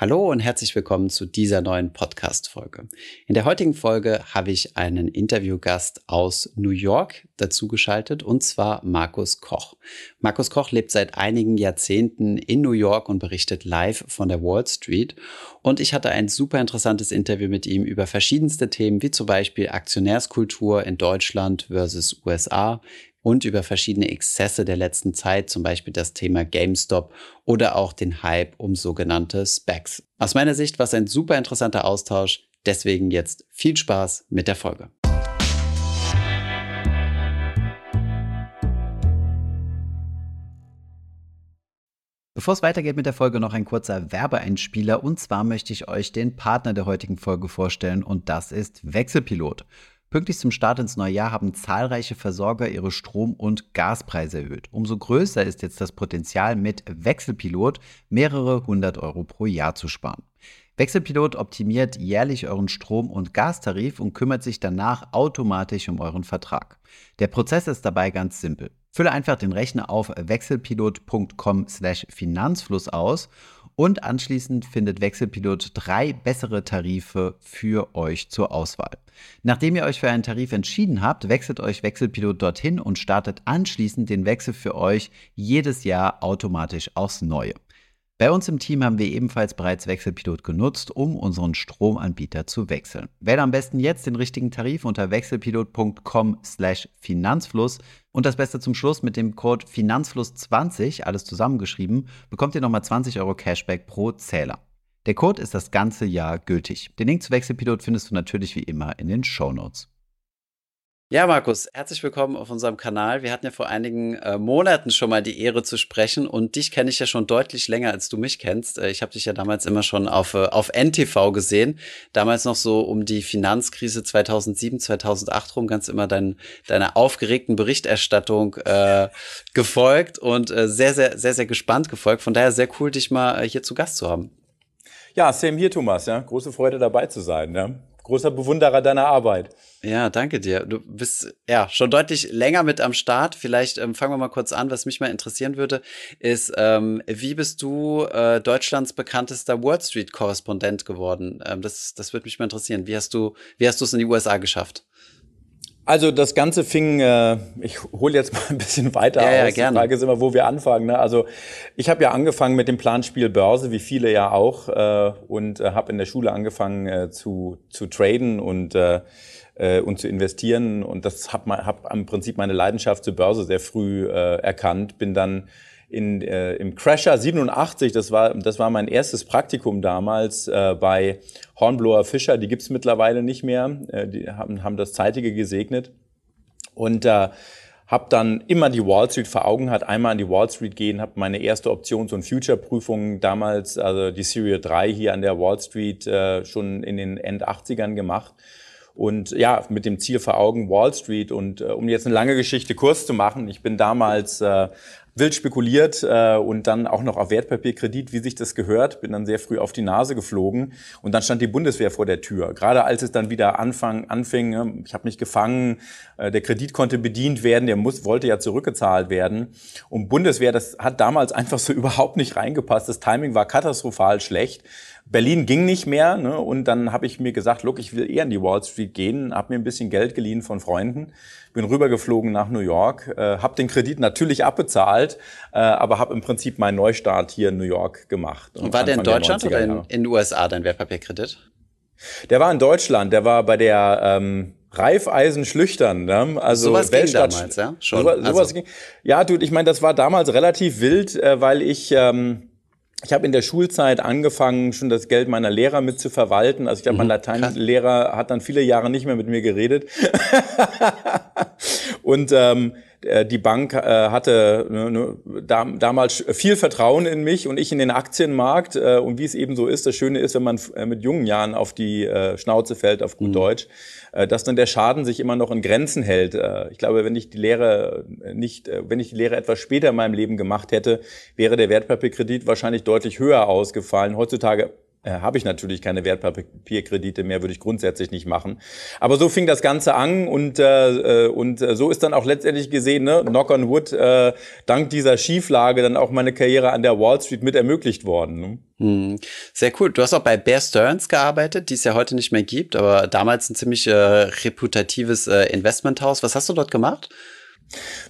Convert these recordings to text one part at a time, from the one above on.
Hallo und herzlich willkommen zu dieser neuen Podcast-Folge. In der heutigen Folge habe ich einen Interviewgast aus New York dazu geschaltet und zwar Markus Koch. Markus Koch lebt seit einigen Jahrzehnten in New York und berichtet live von der Wall Street. Und ich hatte ein super interessantes Interview mit ihm über verschiedenste Themen, wie zum Beispiel Aktionärskultur in Deutschland versus USA, und über verschiedene Exzesse der letzten Zeit, zum Beispiel das Thema GameStop oder auch den Hype um sogenannte Specs. Aus meiner Sicht war es ein super interessanter Austausch, deswegen jetzt viel Spaß mit der Folge. Bevor es weitergeht mit der Folge, noch ein kurzer Werbeeinspieler. Und zwar möchte ich euch den Partner der heutigen Folge vorstellen und das ist Wechselpilot. Pünktlich zum Start ins neue Jahr haben zahlreiche Versorger ihre Strom- und Gaspreise erhöht. Umso größer ist jetzt das Potenzial, mit Wechselpilot mehrere hundert Euro pro Jahr zu sparen. Wechselpilot optimiert jährlich euren Strom- und Gastarif und kümmert sich danach automatisch um euren Vertrag. Der Prozess ist dabei ganz simpel. Fülle einfach den Rechner auf wechselpilot.com/finanzfluss aus und anschließend findet Wechselpilot drei bessere Tarife für euch zur Auswahl. Nachdem ihr euch für einen Tarif entschieden habt, wechselt euch Wechselpilot dorthin und startet anschließend den Wechsel für euch jedes Jahr automatisch aufs Neue. Bei uns im Team haben wir ebenfalls bereits Wechselpilot genutzt, um unseren Stromanbieter zu wechseln. Wähle am besten jetzt den richtigen Tarif unter wechselpilot.com/finanzfluss und das Beste zum Schluss mit dem Code Finanzfluss20, alles zusammengeschrieben, bekommt ihr nochmal 20 Euro Cashback pro Zähler. Der Code ist das ganze Jahr gültig. Den Link zu Wechselpilot findest du natürlich wie immer in den Show Notes. Ja, Markus, herzlich willkommen auf unserem Kanal. Wir hatten ja vor einigen äh, Monaten schon mal die Ehre zu sprechen und dich kenne ich ja schon deutlich länger, als du mich kennst. Äh, ich habe dich ja damals immer schon auf, äh, auf NTV gesehen. Damals noch so um die Finanzkrise 2007, 2008 rum, ganz immer dein, deiner aufgeregten Berichterstattung äh, gefolgt und äh, sehr, sehr, sehr, sehr gespannt gefolgt. Von daher sehr cool, dich mal äh, hier zu Gast zu haben. Ja, same hier, Thomas. Ja, große Freude dabei zu sein. Ja großer Bewunderer deiner Arbeit. Ja, danke dir. Du bist ja schon deutlich länger mit am Start. Vielleicht ähm, fangen wir mal kurz an. Was mich mal interessieren würde, ist, ähm, wie bist du äh, Deutschlands bekanntester Wall Street Korrespondent geworden? Ähm, das, das würde mich mal interessieren. Wie hast du, wie hast du es in die USA geschafft? Also das Ganze fing, äh, ich hole jetzt mal ein bisschen weiter ja, aus. Ja, gerne. Die Frage ist immer, wo wir anfangen. Ne? Also ich habe ja angefangen mit dem Planspiel Börse, wie viele ja auch, äh, und äh, habe in der Schule angefangen äh, zu, zu traden und äh, äh, und zu investieren. Und das habe hab im Prinzip meine Leidenschaft zur Börse sehr früh äh, erkannt. Bin dann in, äh, im Crasher 87, das war, das war mein erstes Praktikum damals äh, bei Hornblower Fischer, die gibt's mittlerweile nicht mehr, äh, die haben, haben das Zeitige gesegnet. Und äh, habe dann immer die Wall Street vor Augen, hat einmal an die Wall Street gehen, habe meine erste Options- und Future-Prüfung damals, also die Serie 3 hier an der Wall Street äh, schon in den End 80ern gemacht. Und ja, mit dem Ziel vor Augen Wall Street. Und äh, um jetzt eine lange Geschichte kurz zu machen, ich bin damals äh, wild spekuliert äh, und dann auch noch auf Wertpapierkredit, wie sich das gehört. Bin dann sehr früh auf die Nase geflogen und dann stand die Bundeswehr vor der Tür. Gerade als es dann wieder anfang, anfing, ne, ich habe mich gefangen, äh, der Kredit konnte bedient werden, der muss, wollte ja zurückgezahlt werden. Und Bundeswehr, das hat damals einfach so überhaupt nicht reingepasst. Das Timing war katastrophal schlecht. Berlin ging nicht mehr ne? und dann habe ich mir gesagt, look, ich will eher in die Wall Street gehen, habe mir ein bisschen Geld geliehen von Freunden, bin rübergeflogen nach New York, äh, habe den Kredit natürlich abbezahlt, äh, aber habe im Prinzip meinen Neustart hier in New York gemacht. Und war der in Deutschland der oder in, in den USA dein Wertpapierkredit? Der war in Deutschland, der war bei der ähm, Reifeisen schlüchtern, ne? Also sowas Weltstadt, ging damals, ja? Schon. Sowas, sowas also. ging. Ja, du, ich meine, das war damals relativ wild, äh, weil ich ähm, ich habe in der Schulzeit angefangen, schon das Geld meiner Lehrer mit zu verwalten. Also ich glaube, mein mhm. Lateinlehrer hat dann viele Jahre nicht mehr mit mir geredet. und ähm, äh, die Bank äh, hatte ne, ne, da, damals viel Vertrauen in mich und ich in den Aktienmarkt. Äh, und wie es eben so ist, das Schöne ist, wenn man äh, mit jungen Jahren auf die äh, Schnauze fällt, auf gut mhm. Deutsch, äh, dass dann der Schaden sich immer noch in Grenzen hält. Äh, ich glaube, wenn ich die Lehre nicht, äh, wenn ich die Lehre etwas später in meinem Leben gemacht hätte, wäre der Wertpapierkredit wahrscheinlich deutlich höher ausgefallen. Heutzutage äh, habe ich natürlich keine Wertpapierkredite mehr, würde ich grundsätzlich nicht machen. Aber so fing das Ganze an und, äh, äh und äh, so ist dann auch letztendlich gesehen, ne, knock on wood, äh, dank dieser Schieflage dann auch meine Karriere an der Wall Street mit ermöglicht worden. Ne? Hm. Sehr cool. Du hast auch bei Bear Stearns gearbeitet, die es ja heute nicht mehr gibt, aber damals ein ziemlich äh, reputatives äh, Investmenthaus. Was hast du dort gemacht?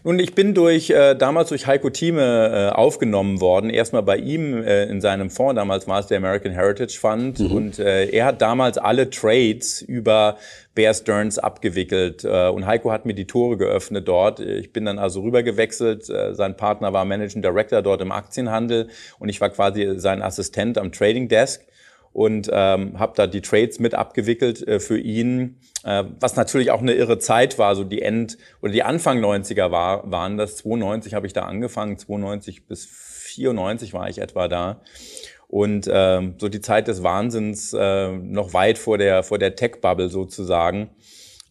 Nun, ich bin durch äh, damals durch Heiko Thieme äh, aufgenommen worden. Erstmal bei ihm äh, in seinem Fonds, damals war es der American Heritage Fund. Mhm. Und äh, er hat damals alle Trades über Bear Stearns abgewickelt. Äh, und Heiko hat mir die Tore geöffnet dort. Ich bin dann also rübergewechselt. Äh, sein Partner war Managing Director dort im Aktienhandel und ich war quasi sein Assistent am Trading Desk und ähm, habe da die Trades mit abgewickelt äh, für ihn, äh, was natürlich auch eine irre Zeit war, so die End- oder die Anfang 90er war, waren das. 92 habe ich da angefangen, 92 bis 94 war ich etwa da. Und ähm, so die Zeit des Wahnsinns, äh, noch weit vor der, vor der Tech-Bubble sozusagen.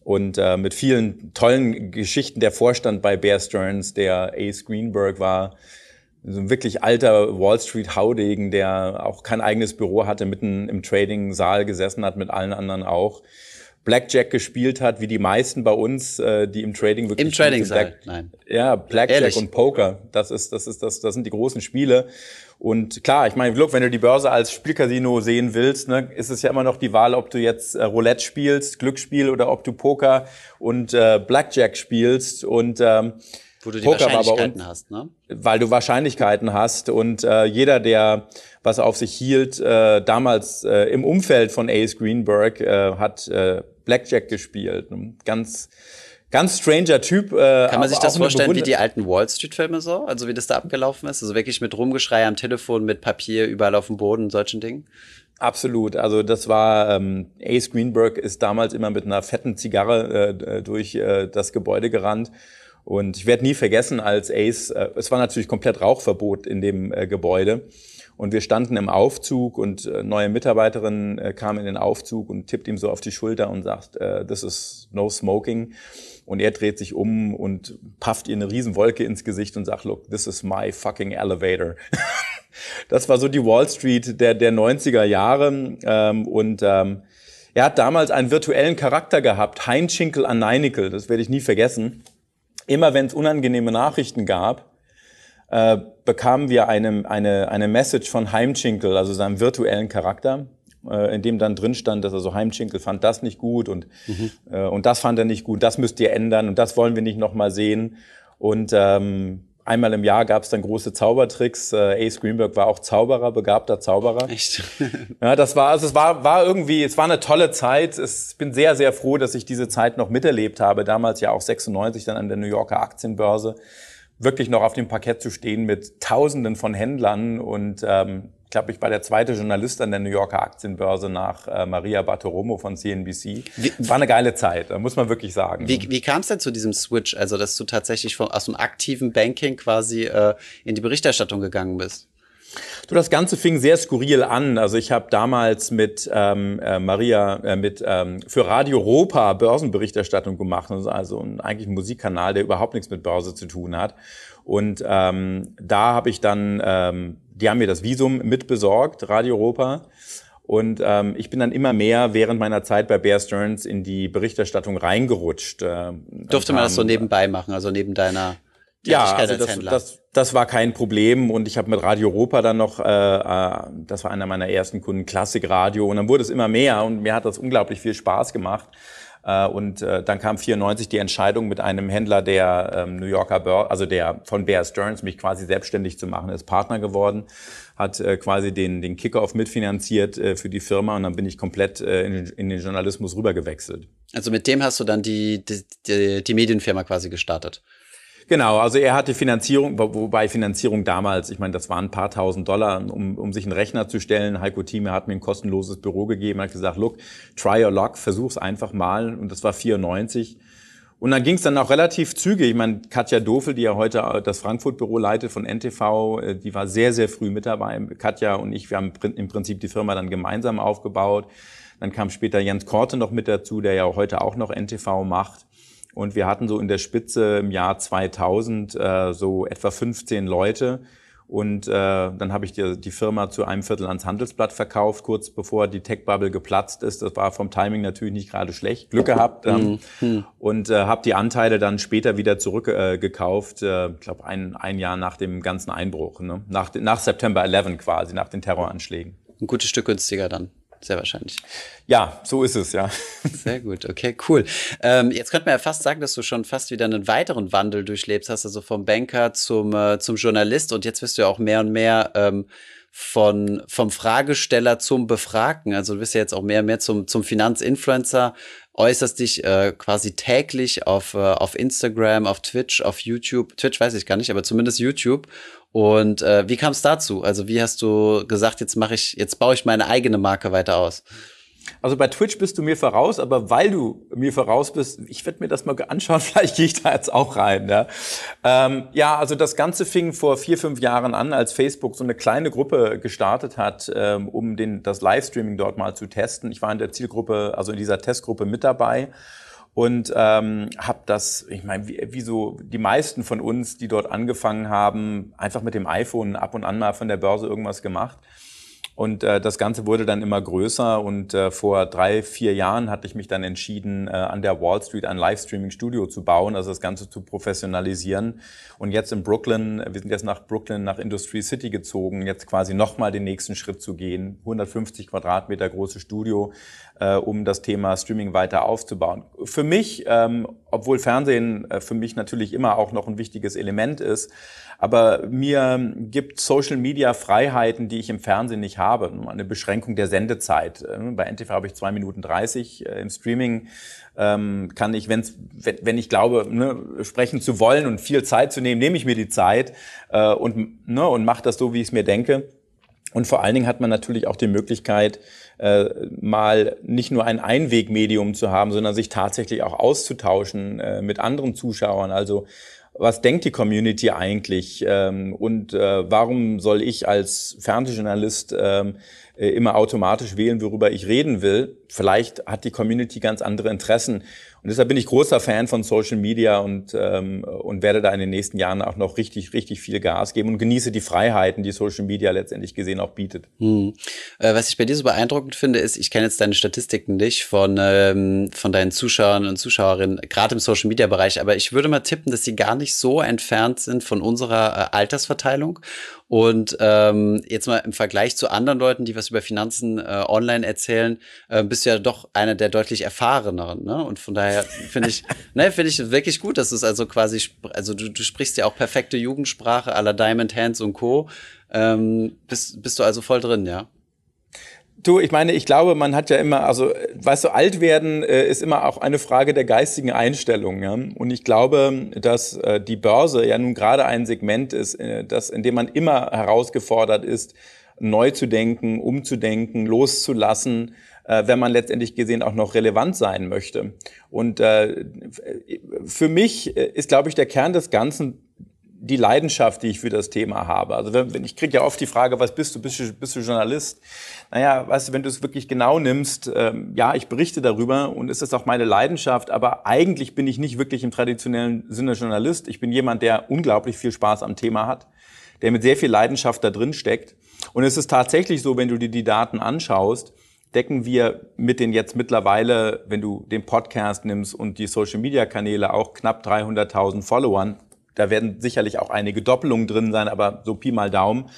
Und äh, mit vielen tollen Geschichten. Der Vorstand bei Bear Stearns, der Ace Greenberg war, so ein wirklich alter Wall Street Haudegen, der auch kein eigenes Büro hatte, mitten im Trading-Saal gesessen hat, mit allen anderen auch. Blackjack gespielt hat, wie die meisten bei uns, äh, die im Trading wirklich. Im Trading Saal, nein. Ja, Blackjack Ehrlich? und Poker. Das ist, das ist, das, das sind die großen Spiele. Und klar, ich meine, look, wenn du die Börse als Spielcasino sehen willst, ne, ist es ja immer noch die Wahl, ob du jetzt äh, Roulette spielst, Glücksspiel oder ob du Poker und äh, Blackjack spielst. Und ähm, wo du die Poker Wahrscheinlichkeiten hast, ne? Weil du Wahrscheinlichkeiten hast und äh, jeder, der was auf sich hielt, äh, damals äh, im Umfeld von Ace Greenberg, äh, hat äh, Blackjack gespielt. Ganz ganz stranger Typ. Äh, Kann man sich das vorstellen wie die alten Wall Street Filme so? Also wie das da abgelaufen ist? Also wirklich mit Rumgeschrei am Telefon, mit Papier überall auf dem Boden und solchen Dingen? Absolut. Also das war ähm, Ace Greenberg ist damals immer mit einer fetten Zigarre äh, durch äh, das Gebäude gerannt und ich werde nie vergessen, als Ace, äh, es war natürlich komplett Rauchverbot in dem äh, Gebäude. Und wir standen im Aufzug und äh, neue Mitarbeiterin äh, kam in den Aufzug und tippt ihm so auf die Schulter und sagt, äh, this is no smoking. Und er dreht sich um und pafft ihr eine Riesenwolke ins Gesicht und sagt, look, this is my fucking elevator. das war so die Wall Street der, der 90er Jahre. Ähm, und ähm, er hat damals einen virtuellen Charakter gehabt, Heinschinkel an Neinickel, das werde ich nie vergessen immer wenn es unangenehme Nachrichten gab, äh, bekamen wir eine, eine, eine Message von Heimchinkel, also seinem virtuellen Charakter, äh, in dem dann drin stand, dass also Heimchinkel fand das nicht gut und, mhm. äh, und das fand er nicht gut, das müsst ihr ändern und das wollen wir nicht nochmal sehen. Und ähm, Einmal im Jahr gab es dann große Zaubertricks. Äh, Ace Greenberg war auch Zauberer, begabter Zauberer. Echt? ja, das war, also es war, war irgendwie, es war eine tolle Zeit. Es, ich bin sehr, sehr froh, dass ich diese Zeit noch miterlebt habe. Damals ja auch 96 dann an der New Yorker Aktienbörse. Wirklich noch auf dem Parkett zu stehen mit Tausenden von Händlern und ähm, ich glaube, ich war der zweite Journalist an der New Yorker Aktienbörse nach äh, Maria Bartoromo von CNBC. Wie, War eine geile Zeit, muss man wirklich sagen. Wie, wie kam es denn zu diesem Switch, also dass du tatsächlich von, aus dem aktiven Banking quasi äh, in die Berichterstattung gegangen bist? Du, das Ganze fing sehr skurril an. Also ich habe damals mit ähm, äh, Maria äh, mit ähm, für Radio Europa Börsenberichterstattung gemacht, also ein, eigentlich ein Musikkanal, der überhaupt nichts mit Börse zu tun hat. Und ähm, da habe ich dann ähm, die haben mir das Visum mitbesorgt, Radio Europa. Und ähm, ich bin dann immer mehr während meiner Zeit bei Bear Stearns in die Berichterstattung reingerutscht. Äh, Durfte man das so nebenbei machen, also neben deiner ja, also das, das, das war kein Problem und ich habe mit Radio Europa dann noch, äh, äh, das war einer meiner ersten Kunden, Klassikradio und dann wurde es immer mehr und mir hat das unglaublich viel Spaß gemacht. Äh, und äh, dann kam 94 die Entscheidung mit einem Händler der ähm, New Yorker Börse, also der von Bear Stearns, mich quasi selbstständig zu machen, ist Partner geworden, hat quasi den, den Kickoff mitfinanziert für die Firma und dann bin ich komplett in, in den Journalismus rübergewechselt. Also mit dem hast du dann die, die, die Medienfirma quasi gestartet? Genau, also er hatte Finanzierung, wobei Finanzierung damals, ich meine, das waren ein paar tausend Dollar, um, um sich einen Rechner zu stellen. Heiko Thieme hat mir ein kostenloses Büro gegeben, hat gesagt, look, try your luck, versuch's einfach mal. Und das war 94. Und dann ging es dann auch relativ zügig. Ich meine, Katja Dofel, die ja heute das Frankfurt-Büro leitet von NTV, äh, die war sehr, sehr früh mit dabei. Katja und ich, wir haben im Prinzip die Firma dann gemeinsam aufgebaut. Dann kam später Jens Korte noch mit dazu, der ja heute auch noch NTV macht. Und wir hatten so in der Spitze im Jahr 2000 äh, so etwa 15 Leute. Und äh, dann habe ich die, die Firma zu einem Viertel ans Handelsblatt verkauft, kurz bevor die Tech-Bubble geplatzt ist. Das war vom Timing natürlich nicht gerade schlecht. Glück gehabt. Ähm, mhm. Und äh, habe die Anteile dann später wieder zurückgekauft. Äh, ich glaube, ein, ein Jahr nach dem ganzen Einbruch. Ne? Nach, nach September 11 quasi, nach den Terroranschlägen. Ein gutes Stück günstiger dann sehr wahrscheinlich. Ja, so ist es, ja. Sehr gut, okay, cool. Ähm, jetzt könnte man ja fast sagen, dass du schon fast wieder einen weiteren Wandel durchlebst hast, also vom Banker zum, äh, zum Journalist und jetzt wirst du ja auch mehr und mehr ähm, von, vom Fragesteller zum Befragten. Also du bist ja jetzt auch mehr und mehr zum, zum Finanzinfluencer, äußerst dich äh, quasi täglich auf, äh, auf Instagram, auf Twitch, auf YouTube. Twitch weiß ich gar nicht, aber zumindest YouTube. Und äh, wie kam es dazu? Also wie hast du gesagt, jetzt mache ich, jetzt baue ich meine eigene Marke weiter aus? Also bei Twitch bist du mir voraus, aber weil du mir voraus bist, ich werde mir das mal anschauen, vielleicht gehe ich da jetzt auch rein. Ja. Ähm, ja, also das Ganze fing vor vier, fünf Jahren an, als Facebook so eine kleine Gruppe gestartet hat, ähm, um den, das Livestreaming dort mal zu testen. Ich war in der Zielgruppe, also in dieser Testgruppe mit dabei und ähm, habe das, ich meine, wie, wie so die meisten von uns, die dort angefangen haben, einfach mit dem iPhone ab und an mal von der Börse irgendwas gemacht. Und äh, das Ganze wurde dann immer größer und äh, vor drei, vier Jahren hatte ich mich dann entschieden, äh, an der Wall Street ein Livestreaming-Studio zu bauen, also das Ganze zu professionalisieren. Und jetzt in Brooklyn, wir sind jetzt nach Brooklyn, nach Industry City gezogen, jetzt quasi nochmal den nächsten Schritt zu gehen. 150 Quadratmeter großes Studio, äh, um das Thema Streaming weiter aufzubauen. Für mich, ähm, obwohl Fernsehen äh, für mich natürlich immer auch noch ein wichtiges Element ist, aber mir gibt Social Media Freiheiten, die ich im Fernsehen nicht habe. Eine Beschränkung der Sendezeit. Äh, bei NTV habe ich zwei Minuten dreißig. Äh, Im Streaming ähm, kann ich, wenn's, wenn, wenn ich glaube, ne, sprechen zu wollen und viel Zeit zu nehmen, nehme ich mir die Zeit äh, und, ne, und mache das so, wie ich es mir denke. Und vor allen Dingen hat man natürlich auch die Möglichkeit, äh, mal nicht nur ein Einwegmedium zu haben, sondern sich tatsächlich auch auszutauschen äh, mit anderen Zuschauern. Also was denkt die Community eigentlich ähm, und äh, warum soll ich als Fernsehjournalist ähm, äh, immer automatisch wählen, worüber ich reden will? Vielleicht hat die Community ganz andere Interessen und deshalb bin ich großer Fan von Social Media und, ähm, und werde da in den nächsten Jahren auch noch richtig, richtig viel Gas geben und genieße die Freiheiten, die Social Media letztendlich gesehen auch bietet. Hm. Äh, was ich bei dir so beeindruckend finde, ist, ich kenne jetzt deine Statistiken nicht von, ähm, von deinen Zuschauern und Zuschauerinnen, gerade im Social Media Bereich, aber ich würde mal tippen, dass sie gar nicht so entfernt sind von unserer äh, Altersverteilung. Und ähm, jetzt mal im Vergleich zu anderen Leuten, die was über Finanzen äh, online erzählen, äh, bist du ja doch einer der deutlich erfahreneren. Ne? Und von daher finde ich, ne, finde ich wirklich gut, dass du es also quasi, also du, du sprichst ja auch perfekte Jugendsprache aller Diamond Hands und Co. Ähm, bist, bist du also voll drin, ja? Du, ich meine, ich glaube, man hat ja immer, also, weißt du, alt werden äh, ist immer auch eine Frage der geistigen Einstellung. Ja? Und ich glaube, dass äh, die Börse ja nun gerade ein Segment ist, äh, das, in dem man immer herausgefordert ist, neu zu denken, umzudenken, loszulassen, äh, wenn man letztendlich gesehen auch noch relevant sein möchte. Und äh, für mich äh, ist, glaube ich, der Kern des Ganzen die Leidenschaft, die ich für das Thema habe. Also wenn, ich kriege ja oft die Frage, was bist du? Bist du, bist du Journalist? Naja, weißt du, wenn du es wirklich genau nimmst, ähm, ja, ich berichte darüber und es ist auch meine Leidenschaft, aber eigentlich bin ich nicht wirklich im traditionellen Sinne Journalist. Ich bin jemand, der unglaublich viel Spaß am Thema hat, der mit sehr viel Leidenschaft da drin steckt. Und es ist tatsächlich so, wenn du dir die Daten anschaust, decken wir mit den jetzt mittlerweile, wenn du den Podcast nimmst und die Social-Media-Kanäle, auch knapp 300.000 Followern, da werden sicherlich auch einige Doppelungen drin sein, aber so Pi mal Daumen,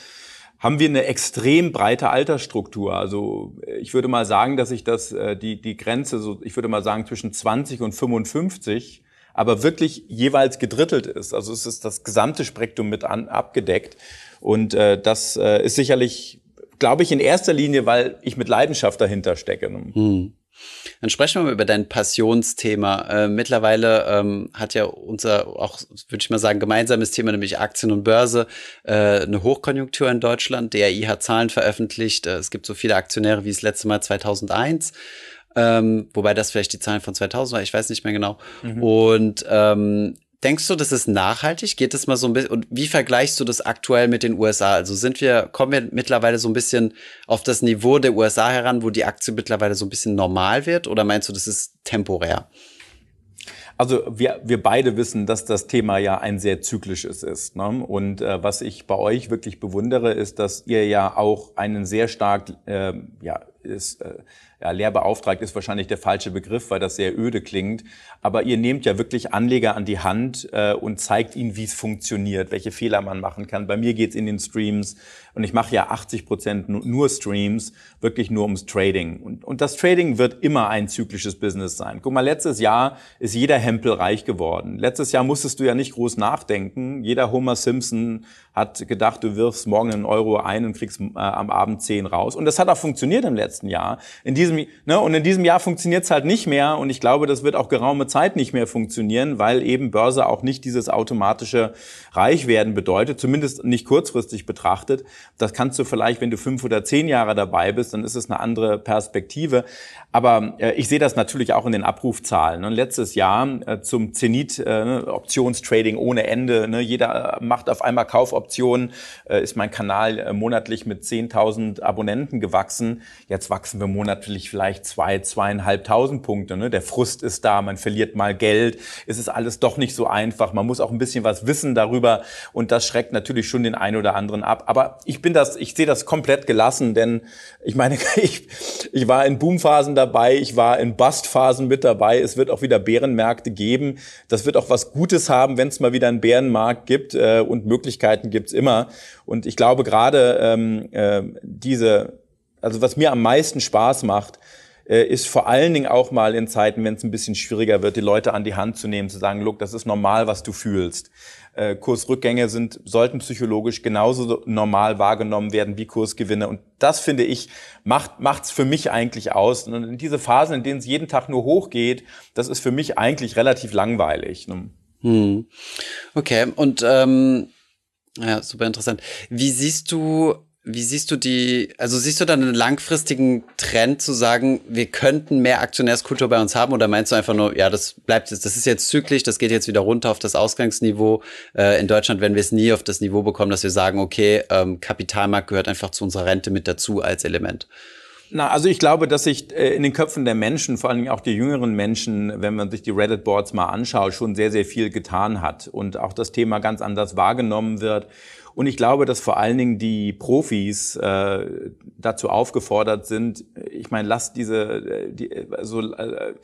haben wir eine extrem breite Altersstruktur. Also ich würde mal sagen, dass ich das, äh, die, die Grenze, so, ich würde mal sagen, zwischen 20 und 55, aber wirklich jeweils gedrittelt ist. Also es ist das gesamte Spektrum mit an, abgedeckt. Und äh, das äh, ist sicherlich, glaube ich, in erster Linie, weil ich mit Leidenschaft dahinter stecke. Hm. Dann sprechen wir mal über dein Passionsthema. Äh, mittlerweile ähm, hat ja unser, auch würde ich mal sagen, gemeinsames Thema, nämlich Aktien und Börse, äh, eine Hochkonjunktur in Deutschland. DRI hat Zahlen veröffentlicht. Äh, es gibt so viele Aktionäre wie das letzte Mal 2001. Ähm, wobei das vielleicht die Zahlen von 2000 war, ich weiß nicht mehr genau. Mhm. Und ähm, Denkst du, das ist nachhaltig? Geht es mal so ein bisschen? Und wie vergleichst du das aktuell mit den USA? Also sind wir, kommen wir mittlerweile so ein bisschen auf das Niveau der USA heran, wo die Aktie mittlerweile so ein bisschen normal wird? Oder meinst du, das ist temporär? Also wir, wir beide wissen, dass das Thema ja ein sehr zyklisches ist. Ne? Und äh, was ich bei euch wirklich bewundere, ist, dass ihr ja auch einen sehr stark, äh, ja, ist, äh, ja, lehrbeauftragt ist wahrscheinlich der falsche Begriff, weil das sehr öde klingt. Aber ihr nehmt ja wirklich Anleger an die Hand äh, und zeigt ihnen, wie es funktioniert, welche Fehler man machen kann. Bei mir geht's in den Streams und ich mache ja 80 Prozent nur Streams, wirklich nur ums Trading. Und, und das Trading wird immer ein zyklisches Business sein. Guck mal, letztes Jahr ist jeder Hempel reich geworden. Letztes Jahr musstest du ja nicht groß nachdenken. Jeder Homer Simpson hat gedacht, du wirfst morgen einen Euro ein und kriegst äh, am Abend 10 raus. Und das hat auch funktioniert im letzten Jahr. In diesem, ne, und in diesem Jahr funktioniert es halt nicht mehr. Und ich glaube, das wird auch geraume Zeit nicht mehr funktionieren, weil eben Börse auch nicht dieses automatische Reichwerden bedeutet, zumindest nicht kurzfristig betrachtet. Das kannst du vielleicht, wenn du fünf oder zehn Jahre dabei bist, dann ist es eine andere Perspektive. Aber äh, ich sehe das natürlich auch in den Abrufzahlen. Ne? Letztes Jahr äh, zum Zenit äh, ne, Optionstrading ohne Ende. Ne? Jeder macht auf einmal Kaufoptionen. Äh, ist mein Kanal äh, monatlich mit 10.000 Abonnenten gewachsen. Jetzt wachsen wir monatlich vielleicht zwei, zweieinhalbtausend Punkte. Ne? Der Frust ist da, man verliert mal Geld. Es ist alles doch nicht so einfach. Man muss auch ein bisschen was wissen darüber. Und das schreckt natürlich schon den einen oder anderen ab. Aber ich bin das, ich sehe das komplett gelassen, denn ich meine, ich, ich war in Boomphasen dabei, ich war in Bustphasen mit dabei. Es wird auch wieder Bärenmärkte geben. Das wird auch was Gutes haben, wenn es mal wieder einen Bärenmarkt gibt äh, und Möglichkeiten gibt's immer. Und ich glaube gerade ähm, äh, diese, also was mir am meisten Spaß macht, äh, ist vor allen Dingen auch mal in Zeiten, wenn es ein bisschen schwieriger wird, die Leute an die Hand zu nehmen, zu sagen, look, das ist normal, was du fühlst. Äh, Kursrückgänge sind, sollten psychologisch genauso normal wahrgenommen werden wie Kursgewinne. Und das, finde ich, macht macht's für mich eigentlich aus. Und in diese Phasen, in denen es jeden Tag nur hochgeht, das ist für mich eigentlich relativ langweilig. Ne? Hm. Okay, und ähm, ja, super interessant. Wie siehst du wie siehst du die, also siehst du dann einen langfristigen Trend zu sagen, wir könnten mehr Aktionärskultur bei uns haben oder meinst du einfach nur, ja, das bleibt jetzt, das ist jetzt zyklisch, das geht jetzt wieder runter auf das Ausgangsniveau. Äh, in Deutschland werden wir es nie auf das Niveau bekommen, dass wir sagen, okay, ähm, Kapitalmarkt gehört einfach zu unserer Rente mit dazu als Element. Na, also ich glaube, dass sich äh, in den Köpfen der Menschen, vor allem auch die jüngeren Menschen, wenn man sich die Reddit-Boards mal anschaut, schon sehr, sehr viel getan hat und auch das Thema ganz anders wahrgenommen wird. Und ich glaube, dass vor allen Dingen die Profis äh, dazu aufgefordert sind, ich meine, lasst diese, äh, die, also, äh,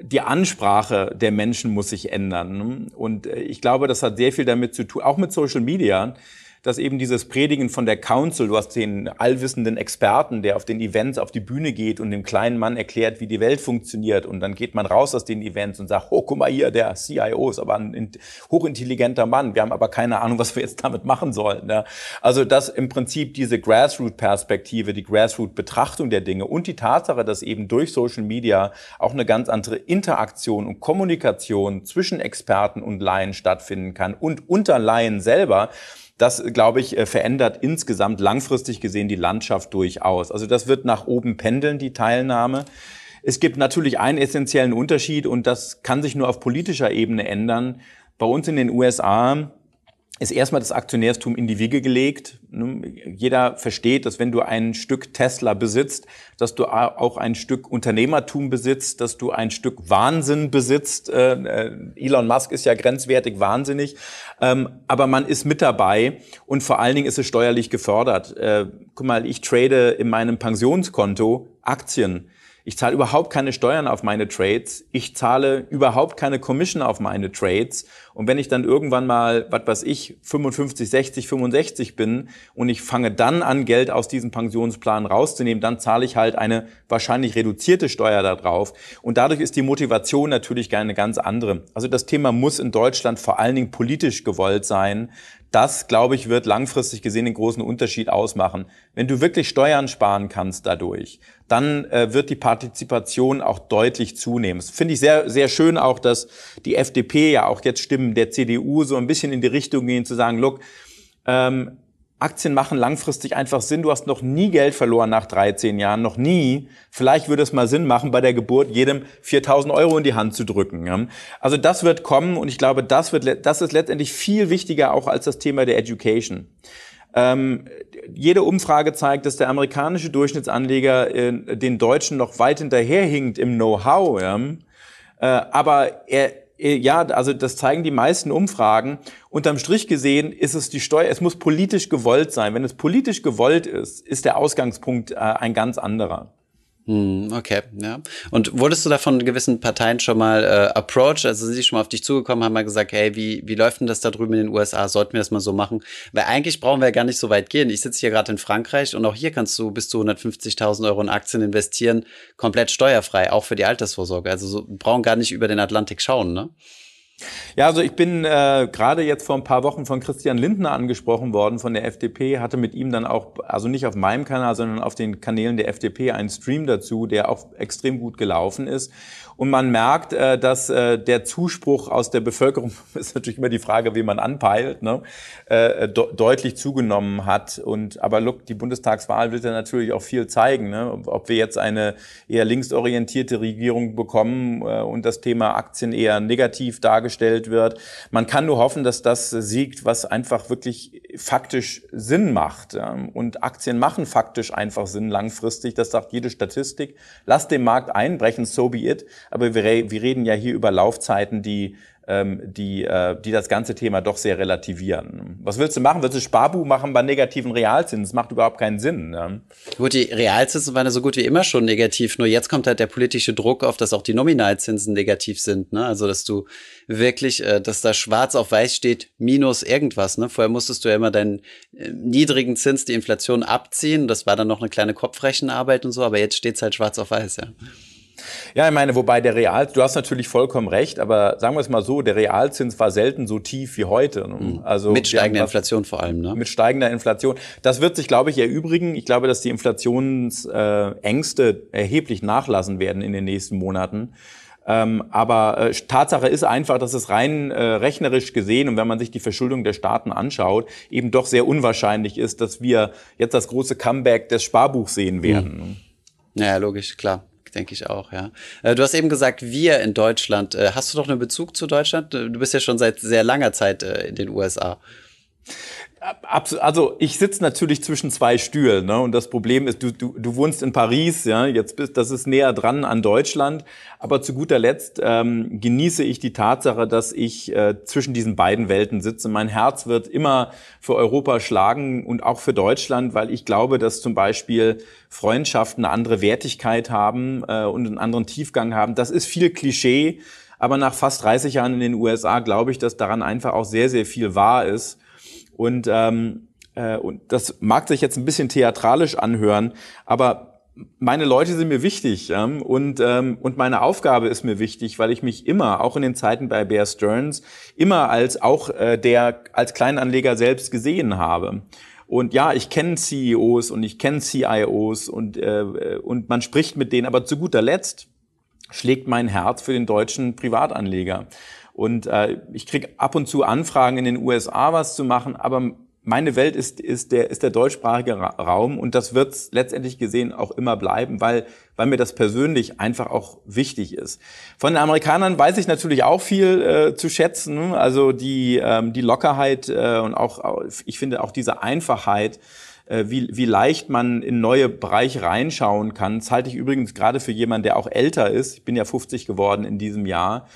die Ansprache der Menschen muss sich ändern. Und äh, ich glaube, das hat sehr viel damit zu tun, auch mit Social Media, dass eben dieses Predigen von der Council, du hast den allwissenden Experten, der auf den Events auf die Bühne geht und dem kleinen Mann erklärt, wie die Welt funktioniert. Und dann geht man raus aus den Events und sagt, oh, guck mal hier, der CIO ist aber ein hochintelligenter Mann. Wir haben aber keine Ahnung, was wir jetzt damit machen sollen. Ne? Also dass im Prinzip diese Grassroot-Perspektive, die Grassroot-Betrachtung der Dinge und die Tatsache, dass eben durch Social Media auch eine ganz andere Interaktion und Kommunikation zwischen Experten und Laien stattfinden kann und unter Laien selber, das, glaube ich, äh, verändert insgesamt langfristig gesehen die Landschaft durchaus. Also das wird nach oben pendeln, die Teilnahme. Es gibt natürlich einen essentiellen Unterschied und das kann sich nur auf politischer Ebene ändern. Bei uns in den USA ist erstmal das Aktionärstum in die Wiege gelegt. Jeder versteht, dass wenn du ein Stück Tesla besitzt, dass du auch ein Stück Unternehmertum besitzt, dass du ein Stück Wahnsinn besitzt. Äh, äh, Elon Musk ist ja grenzwertig wahnsinnig, ähm, aber man ist mit dabei und vor allen Dingen ist es steuerlich gefördert. Äh, guck mal, ich trade in meinem Pensionskonto Aktien. Ich zahle überhaupt keine Steuern auf meine Trades. Ich zahle überhaupt keine Commission auf meine Trades. Und wenn ich dann irgendwann mal, was weiß ich, 55, 60, 65 bin und ich fange dann an, Geld aus diesem Pensionsplan rauszunehmen, dann zahle ich halt eine wahrscheinlich reduzierte Steuer darauf. Und dadurch ist die Motivation natürlich eine ganz andere. Also das Thema muss in Deutschland vor allen Dingen politisch gewollt sein. Das, glaube ich, wird langfristig gesehen den großen Unterschied ausmachen. Wenn du wirklich Steuern sparen kannst dadurch, dann äh, wird die Partizipation auch deutlich zunehmen. Das finde ich sehr, sehr schön auch, dass die FDP ja auch jetzt Stimmen der CDU so ein bisschen in die Richtung gehen, zu sagen, look, ähm, Aktien machen langfristig einfach Sinn. Du hast noch nie Geld verloren nach 13 Jahren, noch nie. Vielleicht würde es mal Sinn machen, bei der Geburt jedem 4000 Euro in die Hand zu drücken. Also das wird kommen und ich glaube, das, wird, das ist letztendlich viel wichtiger auch als das Thema der Education. Ähm, jede Umfrage zeigt, dass der amerikanische Durchschnittsanleger äh, den Deutschen noch weit hinterherhinkt im Know-how. Ja? Äh, aber er ja, also das zeigen die meisten Umfragen. Unterm Strich gesehen ist es die Steuer, es muss politisch gewollt sein. Wenn es politisch gewollt ist, ist der Ausgangspunkt äh, ein ganz anderer. Hm, okay, ja. Und wurdest du da von gewissen Parteien schon mal äh, approached? Also sind sie schon mal auf dich zugekommen, haben mal gesagt, hey, wie, wie läuft denn das da drüben in den USA? Sollten wir das mal so machen? Weil eigentlich brauchen wir ja gar nicht so weit gehen. Ich sitze hier gerade in Frankreich und auch hier kannst du bis zu 150.000 Euro in Aktien investieren, komplett steuerfrei, auch für die Altersvorsorge. Also so, brauchen gar nicht über den Atlantik schauen, ne? Ja, also ich bin äh, gerade jetzt vor ein paar Wochen von Christian Lindner angesprochen worden von der FDP, hatte mit ihm dann auch, also nicht auf meinem Kanal, sondern auf den Kanälen der FDP einen Stream dazu, der auch extrem gut gelaufen ist. Und man merkt, äh, dass äh, der Zuspruch aus der Bevölkerung, ist natürlich immer die Frage, wie man anpeilt, ne, äh, deutlich zugenommen hat. Und aber look, die Bundestagswahl wird ja natürlich auch viel zeigen, ne, ob wir jetzt eine eher linksorientierte Regierung bekommen und das Thema Aktien eher negativ dargestellt wird. Man kann nur hoffen, dass das siegt, was einfach wirklich faktisch Sinn macht. Und Aktien machen faktisch einfach Sinn langfristig. Das sagt jede Statistik. Lass den Markt einbrechen, so be it aber wir, wir reden ja hier über Laufzeiten, die ähm, die, äh, die das ganze Thema doch sehr relativieren. Was willst du machen? Willst du Sparbuch machen bei negativen Realzinsen? Das macht überhaupt keinen Sinn. Ne? Gut, die Realzinsen waren ja so gut wie immer schon negativ, nur jetzt kommt halt der politische Druck auf, dass auch die Nominalzinsen negativ sind. Ne? Also, dass du wirklich, äh, dass da schwarz auf weiß steht, minus irgendwas. Ne? Vorher musstest du ja immer deinen äh, niedrigen Zins, die Inflation abziehen. Das war dann noch eine kleine Kopfrechenarbeit und so, aber jetzt steht's halt schwarz auf weiß, ja. Ja, ich meine, wobei der Real, du hast natürlich vollkommen recht, aber sagen wir es mal so, der Realzins war selten so tief wie heute. Mhm. Also mit steigender Inflation vor allem, ne? Mit steigender Inflation. Das wird sich, glaube ich, erübrigen. Ich glaube, dass die Inflationsängste erheblich nachlassen werden in den nächsten Monaten. Ähm, aber äh, Tatsache ist einfach, dass es rein äh, rechnerisch gesehen und wenn man sich die Verschuldung der Staaten anschaut, eben doch sehr unwahrscheinlich ist, dass wir jetzt das große Comeback des Sparbuchs sehen werden. Mhm. Ja, logisch, klar denke ich auch, ja. Äh, du hast eben gesagt, wir in Deutschland. Äh, hast du doch einen Bezug zu Deutschland? Du bist ja schon seit sehr langer Zeit äh, in den USA. Also ich sitze natürlich zwischen zwei Stühlen, ne? Und das Problem ist, du, du, du wohnst in Paris, ja, jetzt bist das ist näher dran an Deutschland. Aber zu guter Letzt ähm, genieße ich die Tatsache, dass ich äh, zwischen diesen beiden Welten sitze. Mein Herz wird immer für Europa schlagen und auch für Deutschland, weil ich glaube, dass zum Beispiel Freundschaften eine andere Wertigkeit haben äh, und einen anderen Tiefgang haben. Das ist viel Klischee, aber nach fast 30 Jahren in den USA glaube ich, dass daran einfach auch sehr, sehr viel wahr ist. Und, ähm, äh, und das mag sich jetzt ein bisschen theatralisch anhören, aber meine Leute sind mir wichtig ja? und, ähm, und meine Aufgabe ist mir wichtig, weil ich mich immer, auch in den Zeiten bei Bear Stearns, immer als auch äh, der als Kleinanleger selbst gesehen habe. Und ja, ich kenne CEOs und ich kenne CIOs und, äh, und man spricht mit denen, aber zu guter Letzt schlägt mein Herz für den deutschen Privatanleger. Und äh, ich kriege ab und zu Anfragen in den USA was zu machen, aber meine Welt ist, ist, der, ist der deutschsprachige Raum und das wird letztendlich gesehen auch immer bleiben, weil, weil mir das persönlich einfach auch wichtig ist. Von den Amerikanern weiß ich natürlich auch viel äh, zu schätzen, also die, ähm, die Lockerheit äh, und auch, ich finde auch diese Einfachheit, äh, wie, wie leicht man in neue Bereiche reinschauen kann. Das halte ich übrigens gerade für jemanden, der auch älter ist. Ich bin ja 50 geworden in diesem Jahr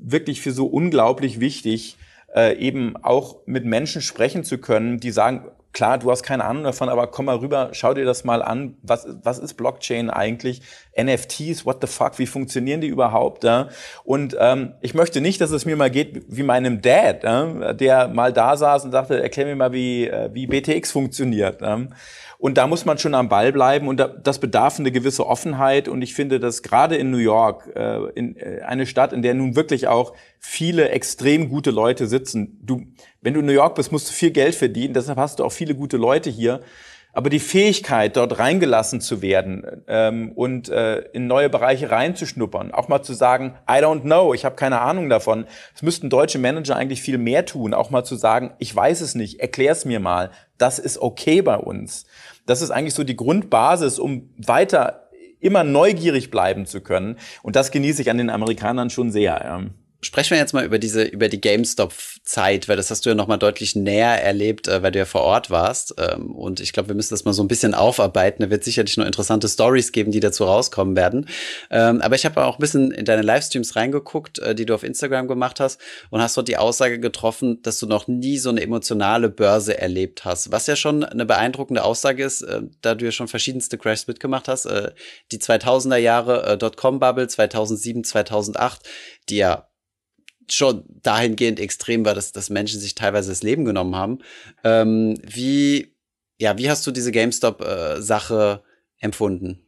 wirklich für so unglaublich wichtig, äh, eben auch mit Menschen sprechen zu können, die sagen, klar, du hast keine Ahnung davon, aber komm mal rüber, schau dir das mal an. Was, was ist Blockchain eigentlich? NFTs, what the fuck, wie funktionieren die überhaupt? Ja? Und ähm, ich möchte nicht, dass es mir mal geht wie meinem Dad, ja? der mal da saß und sagte, erklär mir mal, wie, äh, wie BTX funktioniert. Ja? Und da muss man schon am Ball bleiben und das bedarf eine gewisse Offenheit. Und ich finde, dass gerade in New York, äh, in äh, eine Stadt, in der nun wirklich auch viele extrem gute Leute sitzen. Du, wenn du in New York bist, musst du viel Geld verdienen. Deshalb hast du auch viele gute Leute hier. Aber die Fähigkeit, dort reingelassen zu werden ähm, und äh, in neue Bereiche reinzuschnuppern, auch mal zu sagen, I don't know, ich habe keine Ahnung davon. Das müssten deutsche Manager eigentlich viel mehr tun, auch mal zu sagen, ich weiß es nicht, erklär's mir mal. Das ist okay bei uns. Das ist eigentlich so die Grundbasis, um weiter immer neugierig bleiben zu können. Und das genieße ich an den Amerikanern schon sehr. Ja. Sprechen wir jetzt mal über diese, über die GameStop-Zeit, weil das hast du ja noch mal deutlich näher erlebt, äh, weil du ja vor Ort warst. Ähm, und ich glaube, wir müssen das mal so ein bisschen aufarbeiten. Da wird sicherlich noch interessante Stories geben, die dazu rauskommen werden. Ähm, aber ich habe auch ein bisschen in deine Livestreams reingeguckt, äh, die du auf Instagram gemacht hast und hast dort die Aussage getroffen, dass du noch nie so eine emotionale Börse erlebt hast. Was ja schon eine beeindruckende Aussage ist, äh, da du ja schon verschiedenste Crashs mitgemacht hast. Die 2000er Jahre Dotcom-Bubble, 2007, 2008, die ja schon dahingehend extrem war, dass, dass Menschen sich teilweise das Leben genommen haben. Ähm, wie, ja, wie hast du diese GameStop-Sache äh, empfunden?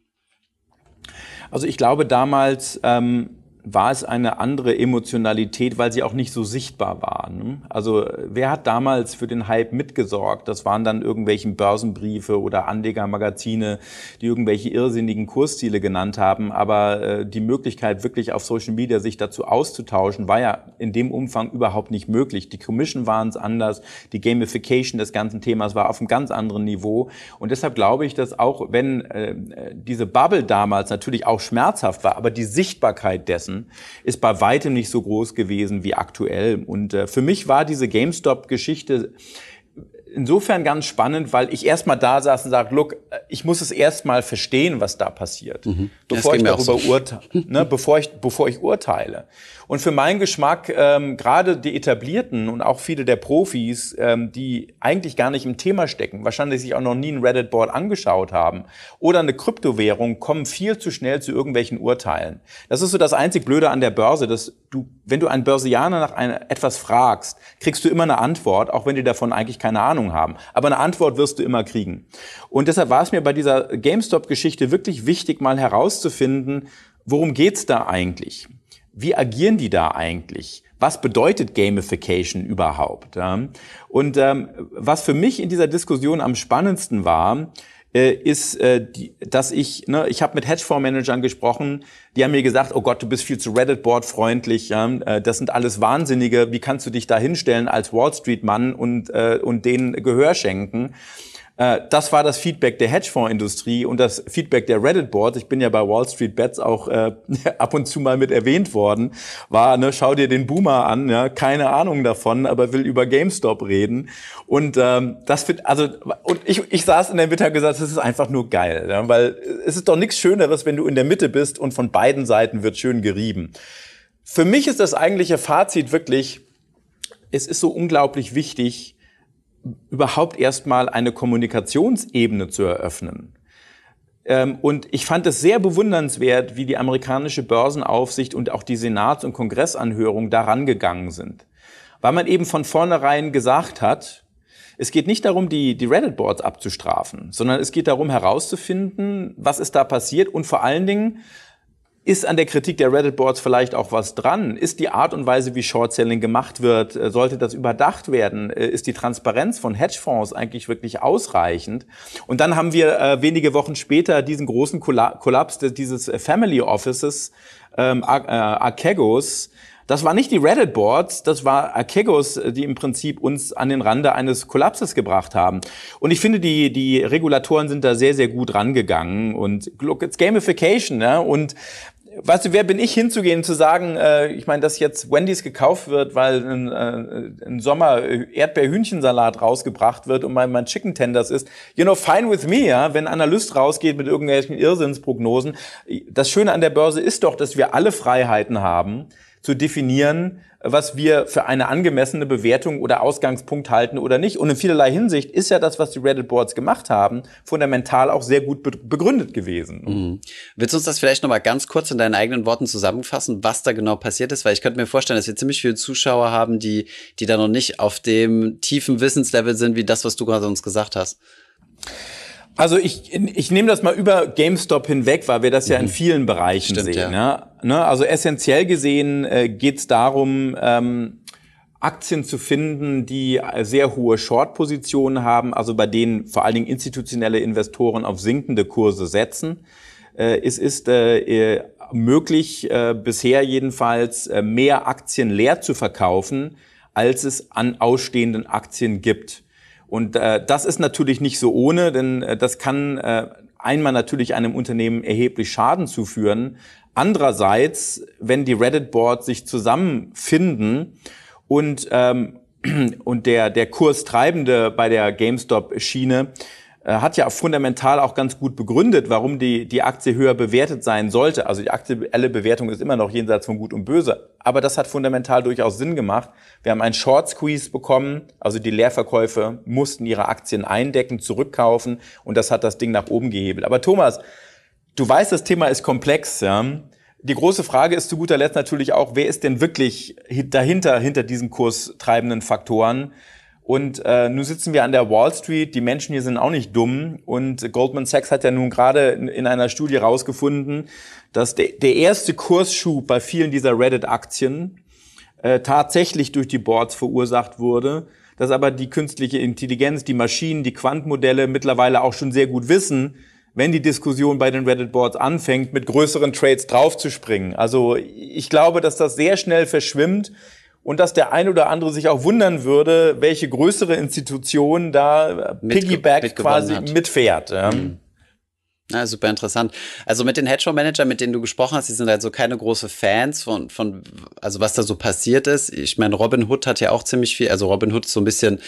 Also ich glaube damals, ähm, war es eine andere Emotionalität, weil sie auch nicht so sichtbar war. Ne? Also wer hat damals für den Hype mitgesorgt? Das waren dann irgendwelche Börsenbriefe oder Anlegermagazine, die irgendwelche irrsinnigen Kursziele genannt haben. Aber äh, die Möglichkeit, wirklich auf Social Media sich dazu auszutauschen, war ja in dem Umfang überhaupt nicht möglich. Die Commission waren es anders, die Gamification des ganzen Themas war auf einem ganz anderen Niveau. Und deshalb glaube ich, dass auch wenn äh, diese Bubble damals natürlich auch schmerzhaft war, aber die Sichtbarkeit dessen, Interessen ist bei weitem nicht so groß gewesen wie aktuell. Und äh, für mich war diese GameStop-Geschichte insofern ganz spannend, weil ich erstmal da saß und sage, look, ich muss es erstmal verstehen, was da passiert, mhm. bevor ich darüber so. urteile, ne, bevor ich, bevor ich urteile. Und für meinen Geschmack, ähm, gerade die Etablierten und auch viele der Profis, ähm, die eigentlich gar nicht im Thema stecken, wahrscheinlich sich auch noch nie ein Reddit-Board angeschaut haben oder eine Kryptowährung, kommen viel zu schnell zu irgendwelchen Urteilen. Das ist so das einzig Blöde an der Börse, dass du, wenn du einen Börsianer nach einer, etwas fragst, kriegst du immer eine Antwort, auch wenn die davon eigentlich keine Ahnung haben. Aber eine Antwort wirst du immer kriegen. Und deshalb war es mir bei dieser GameStop-Geschichte wirklich wichtig, mal herauszufinden, worum geht's da eigentlich? wie agieren die da eigentlich? Was bedeutet Gamification überhaupt? Und ähm, was für mich in dieser Diskussion am spannendsten war, äh, ist, äh, die, dass ich, ne, ich habe mit Hedgefondsmanagern gesprochen, die haben mir gesagt, oh Gott, du bist viel zu Reddit-Board freundlich, ja, äh, das sind alles Wahnsinnige, wie kannst du dich da hinstellen als Wall Street-Mann und, äh, und denen Gehör schenken? Äh, das war das Feedback der Hedgefondsindustrie und das Feedback der Reddit-Boards. Ich bin ja bei Wall Street Bets auch äh, ab und zu mal mit erwähnt worden. War, ne, schau dir den Boomer an, ja, keine Ahnung davon, aber will über GameStop reden. Und ähm, das wird, also, und ich, ich saß in der Mitte und gesagt, das ist einfach nur geil, ja, weil es ist doch nichts Schöneres, wenn du in der Mitte bist und von beiden Seiten wird schön gerieben. Für mich ist das eigentliche Fazit wirklich, es ist so unglaublich wichtig, überhaupt erstmal eine Kommunikationsebene zu eröffnen. Ähm, und ich fand es sehr bewundernswert, wie die amerikanische Börsenaufsicht und auch die Senats- und Kongressanhörung daran gegangen sind. Weil man eben von vornherein gesagt hat, es geht nicht darum, die, die Reddit-Boards abzustrafen, sondern es geht darum herauszufinden, was ist da passiert und vor allen Dingen, ist an der Kritik der Reddit-Boards vielleicht auch was dran? Ist die Art und Weise, wie Short-Selling gemacht wird, äh, sollte das überdacht werden? Äh, ist die Transparenz von Hedgefonds eigentlich wirklich ausreichend? Und dann haben wir äh, wenige Wochen später diesen großen Kollaps dieses Family Offices, ähm, Arkegos, das war nicht die Reddit-Boards, das war Arkegos, die im Prinzip uns an den Rande eines Kollapses gebracht haben. Und ich finde, die, die Regulatoren sind da sehr, sehr gut rangegangen. Und look, it's Gamification. Ne? Und weißt du, wer bin ich hinzugehen zu sagen, äh, ich meine, dass jetzt Wendy's gekauft wird, weil ein, äh, ein Sommer Erdbeerhühnchensalat rausgebracht wird und mein, mein Chicken Tenders ist, you know, fine with me, ja, wenn Analyst rausgeht mit irgendwelchen Irrsinnsprognosen. Das Schöne an der Börse ist doch, dass wir alle Freiheiten haben, zu definieren, was wir für eine angemessene Bewertung oder Ausgangspunkt halten oder nicht. Und in vielerlei Hinsicht ist ja das, was die Reddit-Boards gemacht haben, fundamental auch sehr gut begründet gewesen. Mhm. Willst du uns das vielleicht nochmal ganz kurz in deinen eigenen Worten zusammenfassen, was da genau passiert ist? Weil ich könnte mir vorstellen, dass wir ziemlich viele Zuschauer haben, die, die da noch nicht auf dem tiefen Wissenslevel sind, wie das, was du gerade uns gesagt hast. Also ich, ich nehme das mal über GameStop hinweg, weil wir das ja in mhm. vielen Bereichen Stimmt, sehen. Ja. Ne? Also essentiell gesehen äh, geht es darum, ähm, Aktien zu finden, die sehr hohe Short-Positionen haben, also bei denen vor allen Dingen institutionelle Investoren auf sinkende Kurse setzen. Äh, es ist äh, möglich, äh, bisher jedenfalls, äh, mehr Aktien leer zu verkaufen, als es an ausstehenden Aktien gibt. Und äh, das ist natürlich nicht so ohne, denn äh, das kann äh, einmal natürlich einem Unternehmen erheblich Schaden zuführen. Andererseits, wenn die Reddit-Boards sich zusammenfinden und, ähm, und der, der Kurstreibende bei der GameStop-Schiene hat ja fundamental auch ganz gut begründet, warum die, die Aktie höher bewertet sein sollte. Also die aktuelle Bewertung ist immer noch jenseits von Gut und Böse. Aber das hat fundamental durchaus Sinn gemacht. Wir haben einen Short Squeeze bekommen, also die Leerverkäufe mussten ihre Aktien eindecken, zurückkaufen und das hat das Ding nach oben gehebelt. Aber Thomas, du weißt, das Thema ist komplex. Ja? Die große Frage ist zu guter Letzt natürlich auch, wer ist denn wirklich dahinter, hinter diesen kurstreibenden Faktoren? Und äh, nun sitzen wir an der Wall Street. Die Menschen hier sind auch nicht dumm. Und Goldman Sachs hat ja nun gerade in, einer Studie rausgefunden, dass de, der erste Kursschub bei vielen dieser Reddit-Aktien äh, tatsächlich durch die Boards verursacht wurde. Dass aber die künstliche Intelligenz, die Maschinen, die Quantenmodelle mittlerweile auch schon sehr gut wissen, wenn die Diskussion bei den Reddit-Boards anfängt, mit größeren Trades draufzuspringen. Also ich glaube, dass das sehr schnell verschwimmt und dass der ein oder andere sich auch wundern würde, welche größere Institution da mit, Piggyback mit quasi hat. mitfährt. Ja. Mhm. Ja, super interessant. Also mit den Hedgefonds-Managern, mit denen du gesprochen hast, die sind also keine große Fans von, von, also was da so passiert ist. Ich meine, Robin Hood hat ja auch ziemlich viel, also Robin Hood ist so ein bisschen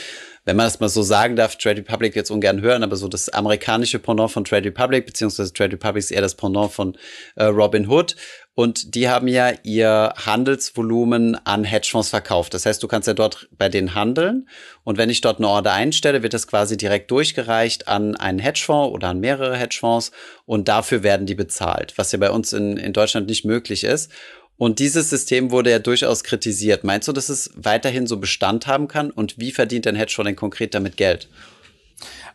wenn man das mal so sagen darf, Trade Republic jetzt ungern hören, aber so das amerikanische Pendant von Trade Republic, beziehungsweise Trade Republic ist eher das Pendant von äh, Robin Hood. Und die haben ja ihr Handelsvolumen an Hedgefonds verkauft. Das heißt, du kannst ja dort bei denen handeln. Und wenn ich dort eine Order einstelle, wird das quasi direkt durchgereicht an einen Hedgefonds oder an mehrere Hedgefonds. Und dafür werden die bezahlt, was ja bei uns in, in Deutschland nicht möglich ist. Und dieses System wurde ja durchaus kritisiert. Meinst du, dass es weiterhin so Bestand haben kann? Und wie verdient ein Hedgefonds denn konkret damit Geld?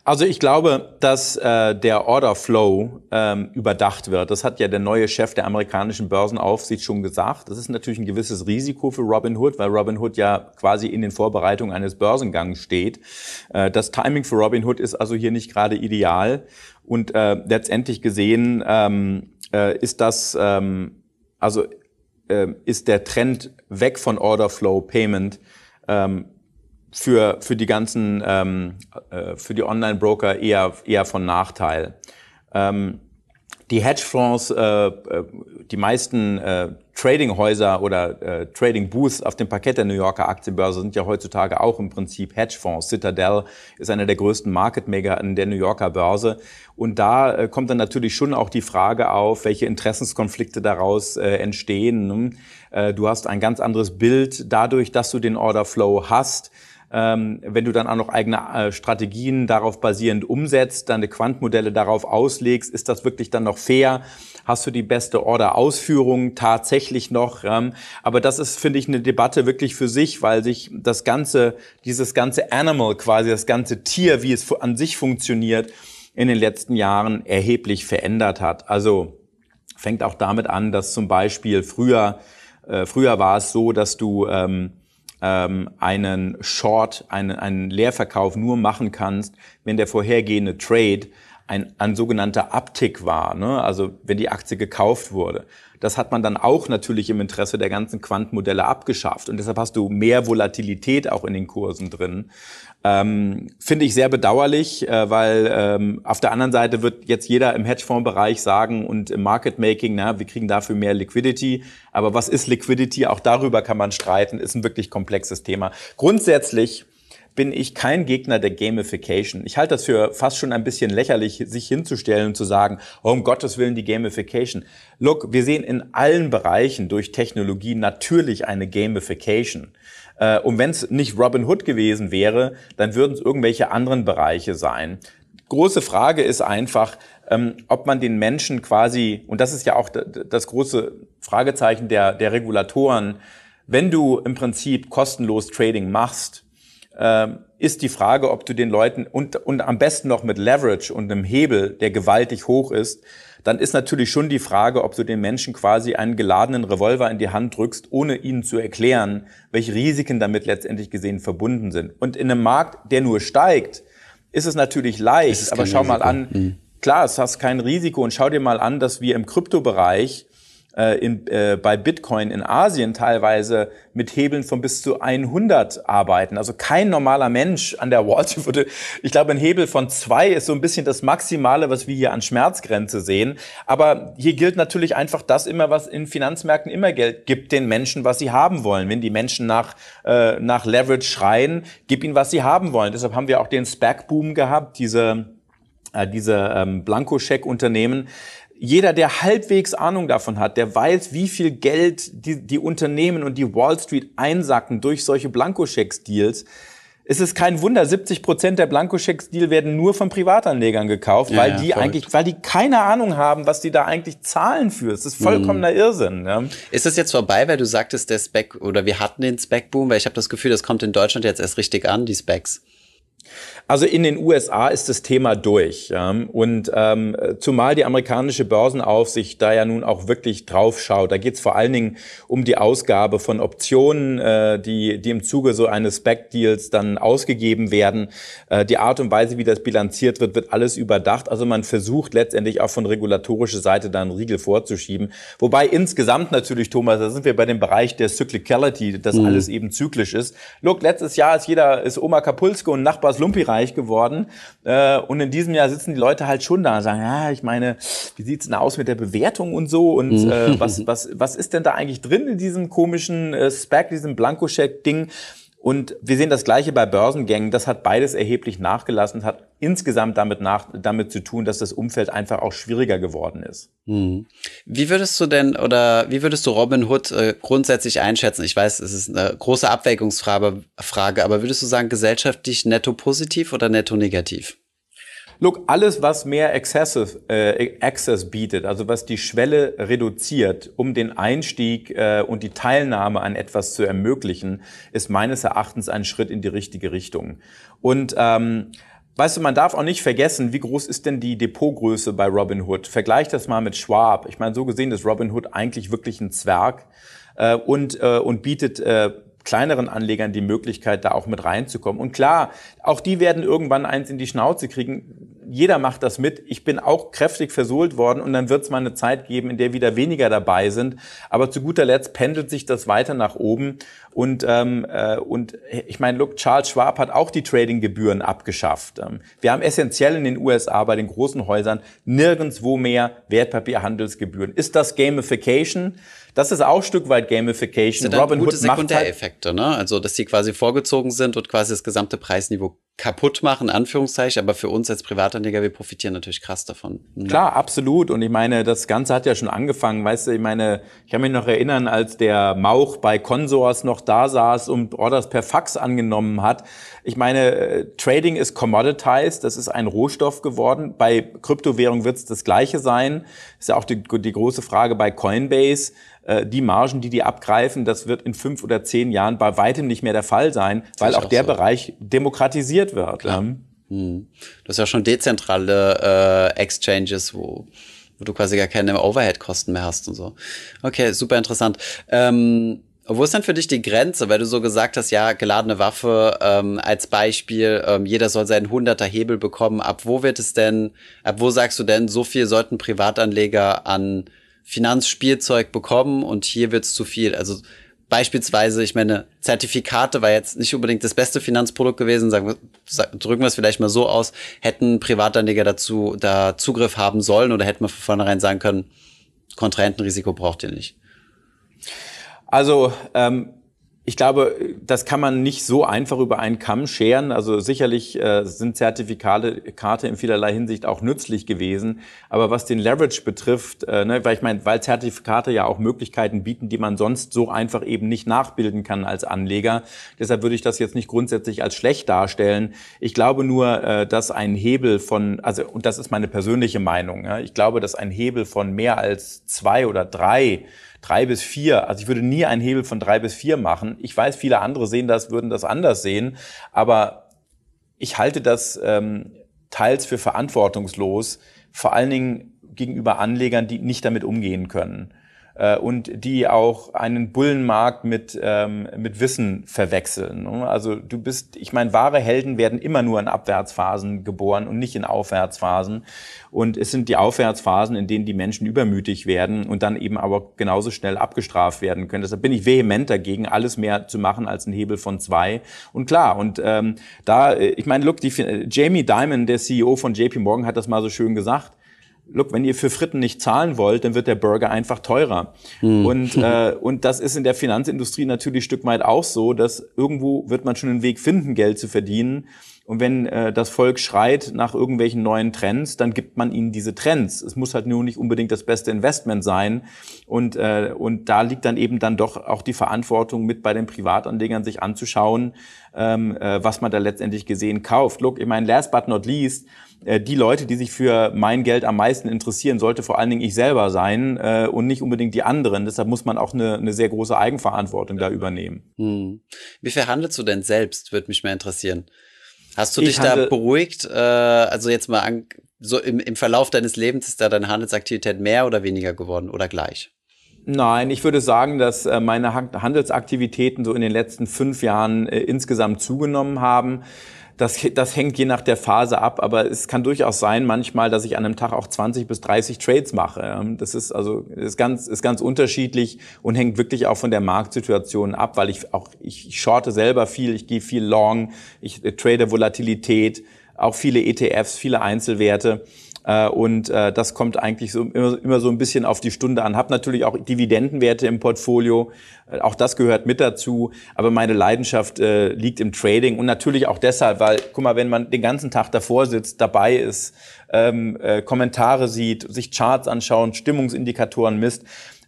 Also ich glaube, dass äh, der Order Flow ähm, überdacht wird. Das hat ja der neue Chef der amerikanischen Börsenaufsicht schon gesagt. Das ist natürlich ein gewisses Risiko für Robinhood, weil Robinhood ja quasi in den Vorbereitungen eines Börsengangs steht. Äh, das Timing für Robinhood ist also hier nicht gerade ideal. Und äh, letztendlich gesehen ähm, äh, ist das ähm, also ist der Trend weg von Order Flow Payment ähm, für, für die ganzen, ähm, äh, für die Online-Broker eher, eher von Nachteil. Die Hedgefonds, äh, äh, die meisten äh, Tradinghäuser oder äh, Trading Booths auf dem Parkett der New Yorker Aktienbörse sind ja heutzutage auch im Prinzip Hedgefonds. Citadel ist einer der größten Market Maker an der New Yorker Börse. Und da äh, kommt dann natürlich schon auch die Frage auf, welche Interessenskonflikte daraus äh, entstehen. Äh, du hast ein ganz anderes Bild dadurch, dass du den Order Flow hast wenn du dann auch noch eigene äh, Strategien darauf basierend umsetzt, deine Quantmodelle darauf auslegst, ist das wirklich dann noch fair? Hast du die beste Order-Ausführung tatsächlich noch? Ähm, aber das ist, finde ich, eine Debatte wirklich für sich, weil sich das ganze, dieses ganze Animal quasi, das ganze Tier, wie es an sich funktioniert, in den letzten Jahren erheblich verändert hat. Also fängt auch damit an, dass zum Beispiel früher, äh, früher war es so, dass du ähm, ähm, einen Short, einen, einen Leerverkauf nur machen kannst, wenn der vorhergehende Trade ein, ein sogenannter Uptick war, ne? also wenn die Aktie gekauft wurde. Das hat man dann auch natürlich im Interesse der ganzen Quantenmodelle abgeschafft und deshalb hast du mehr Volatilität auch in den Kursen drin. Ähm, Finde ich sehr bedauerlich, äh, weil ähm, auf der anderen Seite wird jetzt jeder im Hedgefonds-Bereich sagen und im Market Making, na, wir kriegen dafür mehr Liquidity. Aber was ist Liquidity? Auch darüber kann man streiten, ist ein wirklich komplexes Thema. Grundsätzlich bin ich kein Gegner der Gamification. Ich halte das für fast schon ein bisschen lächerlich, sich hinzustellen und zu sagen, oh, um Gottes Willen die Gamification. Look, wir sehen in allen Bereichen durch Technologie natürlich eine Gamification. Äh, und wenn es nicht Robin Hood gewesen wäre, dann würden es irgendwelche anderen Bereiche sein. Große Frage ist einfach, ähm, ob man den Menschen quasi, und das ist ja auch das große Fragezeichen der, der Regulatoren, wenn du im Prinzip kostenlos Trading machst, ähm, ist die Frage, ob du den Leuten und, und am besten noch mit Leverage und einem Hebel, der gewaltig hoch ist, dann ist natürlich schon die Frage, ob du den Menschen quasi einen geladenen Revolver in die Hand drückst, ohne ihnen zu erklären, welche Risiken damit letztendlich gesehen verbunden sind. Und in einem Markt, der nur steigt, ist es natürlich leicht, aber schau Risiko. mal an, mhm. klar, es hast kein Risiko und schau dir mal an, dass wir im Kryptobereich äh, in, äh, bei Bitcoin in Asien teilweise mit Hebeln von bis zu 100 arbeiten. Also kein normaler Mensch an der Wall Street würde, ich glaube, ein Hebel von zwei ist so ein bisschen das Maximale, was wir hier an Schmerzgrenze sehen. Aber hier gilt natürlich einfach das immer, was in Finanzmärkten immer Geld gibt den Menschen, was sie haben wollen. Wenn die Menschen nach, äh, nach Leverage schreien, gib ihnen, was sie haben wollen. Deshalb haben wir auch den SPAC-Boom gehabt, diese äh, diese ähm, Blankoscheck-Unternehmen, jeder, der halbwegs Ahnung davon hat, der weiß, wie viel Geld die, die Unternehmen und die Wall Street einsacken durch solche Blankoschecks-Deals, es ist kein Wunder, 70 Prozent der Blankoschecks-Deal werden nur von Privatanlegern gekauft, ja, weil ja, die verrückt. eigentlich, weil die keine Ahnung haben, was die da eigentlich zahlen für. Es ist vollkommener mhm. Irrsinn. Ja. Ist das jetzt vorbei, weil du sagtest, der Spec oder wir hatten den Spec-Boom, weil ich habe das Gefühl, das kommt in Deutschland jetzt erst richtig an, die Specs. Also in den USA ist das Thema durch. Ja? Und ähm, zumal die amerikanische Börsenaufsicht da ja nun auch wirklich drauf schaut. Da geht es vor allen Dingen um die Ausgabe von Optionen, äh, die, die im Zuge so eines Spec-Deals dann ausgegeben werden. Äh, die Art und Weise, wie das bilanziert wird, wird alles überdacht. Also man versucht letztendlich auch von regulatorischer Seite da einen Riegel vorzuschieben. Wobei insgesamt natürlich, Thomas, da sind wir bei dem Bereich der Cyclicality, dass mhm. alles eben zyklisch ist. Look, letztes Jahr ist jeder, ist Oma Kapulske und Nachbars Lumpi reich geworden. Äh, und in diesem Jahr sitzen die Leute halt schon da und sagen, ja, ich meine, wie sieht's denn aus mit der Bewertung und so? Und mhm. äh, was, was, was ist denn da eigentlich drin in diesem komischen äh, Spec, diesem Blankoscheck-Ding? Und wir sehen das Gleiche bei Börsengängen. Das hat beides erheblich nachgelassen, hat insgesamt damit, nach, damit zu tun, dass das Umfeld einfach auch schwieriger geworden ist. Hm. Wie würdest du denn oder wie würdest du Robin Hood äh, grundsätzlich einschätzen? Ich weiß, es ist eine große Abwägungsfrage, Frage, aber würdest du sagen, gesellschaftlich netto positiv oder netto negativ? Look, alles, was mehr Access, äh, Access bietet, also was die Schwelle reduziert, um den Einstieg äh, und die Teilnahme an etwas zu ermöglichen, ist meines Erachtens ein Schritt in die richtige Richtung. Und ähm, Weißt du, man darf auch nicht vergessen, wie groß ist denn die Depotgröße bei Robinhood? Vergleich das mal mit Schwab. Ich meine, so gesehen ist Robinhood eigentlich wirklich ein Zwerg äh, und, äh, und bietet äh, kleineren Anlegern die Möglichkeit, da auch mit reinzukommen. Und klar, auch die werden irgendwann eins in die Schnauze kriegen. Jeder macht das mit. Ich bin auch kräftig versohlt worden und dann wird es mal eine Zeit geben, in der wieder weniger dabei sind. Aber zu guter Letzt pendelt sich das weiter nach oben. Und, ähm, äh, und ich meine, look, Charles Schwab hat auch die Tradinggebühren abgeschafft. Ähm, wir haben essentiell in den USA bei den großen Häusern nirgendswo mehr Wertpapierhandelsgebühren. Ist das Gamification? Das ist auch ein Stück weit Gamification. Das sind Robin gute Sekundäreffekte, halt ne? Also, dass die quasi vorgezogen sind und quasi das gesamte Preisniveau kaputt machen, Anführungszeichen, aber für uns als Privatanleger, wir profitieren natürlich krass davon. Mhm. Klar, absolut. Und ich meine, das Ganze hat ja schon angefangen, weißt du, ich meine, ich kann mich noch erinnern, als der Mauch bei Consors noch da saß und Orders per Fax angenommen hat. Ich meine, äh, Trading ist commoditized, das ist ein Rohstoff geworden. Bei Kryptowährung wird es das Gleiche sein. Ist ja auch die, die große Frage bei Coinbase äh, die Margen, die die abgreifen, das wird in fünf oder zehn Jahren bei weitem nicht mehr der Fall sein, weil auch, auch der so. Bereich demokratisiert wird. Klar. Hm. Das ist ja schon dezentrale äh, Exchanges, wo, wo du quasi gar keine Overhead-Kosten mehr hast und so. Okay, super interessant. Ähm, wo ist denn für dich die Grenze, weil du so gesagt hast, ja, geladene Waffe ähm, als Beispiel, ähm, jeder soll seinen 100er Hebel bekommen. Ab wo wird es denn, ab wo sagst du denn, so viel sollten Privatanleger an Finanzspielzeug bekommen und hier wird's zu viel. Also beispielsweise, ich meine, Zertifikate war jetzt nicht unbedingt das beste Finanzprodukt gewesen, sagen wir, drücken wir es vielleicht mal so aus, hätten Privatanleger dazu da Zugriff haben sollen oder hätten wir von vornherein sagen können, Kontrahentenrisiko braucht ihr nicht. Also ähm, ich glaube, das kann man nicht so einfach über einen Kamm scheren. Also sicherlich äh, sind Zertifikate Karte in vielerlei Hinsicht auch nützlich gewesen. Aber was den Leverage betrifft, äh, ne, weil ich meine, weil Zertifikate ja auch Möglichkeiten bieten, die man sonst so einfach eben nicht nachbilden kann als Anleger. Deshalb würde ich das jetzt nicht grundsätzlich als schlecht darstellen. Ich glaube nur, äh, dass ein Hebel von, also und das ist meine persönliche Meinung. Ja, ich glaube, dass ein Hebel von mehr als zwei oder drei drei bis vier. Also ich würde nie einen Hebel von drei bis vier machen. Ich weiß, viele andere sehen das, würden das anders sehen, aber ich halte das ähm, teils für verantwortungslos, vor allen Dingen gegenüber Anlegern, die nicht damit umgehen können. Äh, und die auch einen Bullenmarkt mit, ähm, mit Wissen verwechseln. Ne? Also du bist, ich meine, wahre Helden werden immer nur in Abwärtsphasen geboren und nicht in Aufwärtsphasen. Und es sind die Aufwärtsphasen, in denen die Menschen übermütig werden und dann eben aber genauso schnell abgestraft werden können. Deshalb bin ich vehement dagegen, alles mehr zu machen als ein Hebel von zwei. Und klar, und ähm, da, äh, ich meine, look, die, Jamie Dimon, der CEO von JP Morgan, hat das mal so schön gesagt look, wenn ihr für Fritten nicht zahlen wollt, dann wird der Burger einfach teurer. Mhm. Und, äh, und das ist in der Finanzindustrie natürlich ein Stück weit auch so, dass irgendwo wird man schon einen Weg finden, Geld zu verdienen. Und wenn äh, das Volk schreit nach irgendwelchen neuen Trends, dann gibt man ihnen diese Trends. Es muss halt nur nicht unbedingt das beste Investment sein. Und, äh, und da liegt dann eben dann doch auch die Verantwortung mit bei den Privatanlegern, sich anzuschauen, ähm, äh, was man da letztendlich gesehen kauft. Look, ich meine, last but not least, die Leute, die sich für mein Geld am meisten interessieren, sollte vor allen Dingen ich selber sein äh, und nicht unbedingt die anderen. Deshalb muss man auch eine, eine sehr große Eigenverantwortung da übernehmen. Hm. Wie viel handelst du denn selbst, würde mich mehr interessieren. Hast du dich da beruhigt? Äh, also jetzt mal an, so im, im Verlauf deines Lebens ist da deine Handelsaktivität mehr oder weniger geworden oder gleich? Nein, ich würde sagen, dass äh, meine Handelsaktivitäten so in den letzten fünf Jahren äh, insgesamt zugenommen haben. Das, das hängt je nach der Phase ab, aber es kann durchaus sein manchmal, dass ich an einem Tag auch 20 bis 30 Trades mache. Das ist also ist ganz, ist ganz unterschiedlich und hängt wirklich auch von der Marktsituation ab, weil ich auch, ich shorte selber viel, ich gehe viel long, ich trade Volatilität, auch viele ETFs, viele Einzelwerte. Äh, und äh, das kommt eigentlich so immer, immer so ein bisschen auf die Stunde an. Hab natürlich auch Dividendenwerte im Portfolio. Äh, auch das gehört mit dazu. Aber meine Leidenschaft äh, liegt im Trading und natürlich auch deshalb, weil, guck mal, wenn man den ganzen Tag davor sitzt, dabei ist, ähm, äh, Kommentare sieht, sich Charts anschauen, Stimmungsindikatoren misst,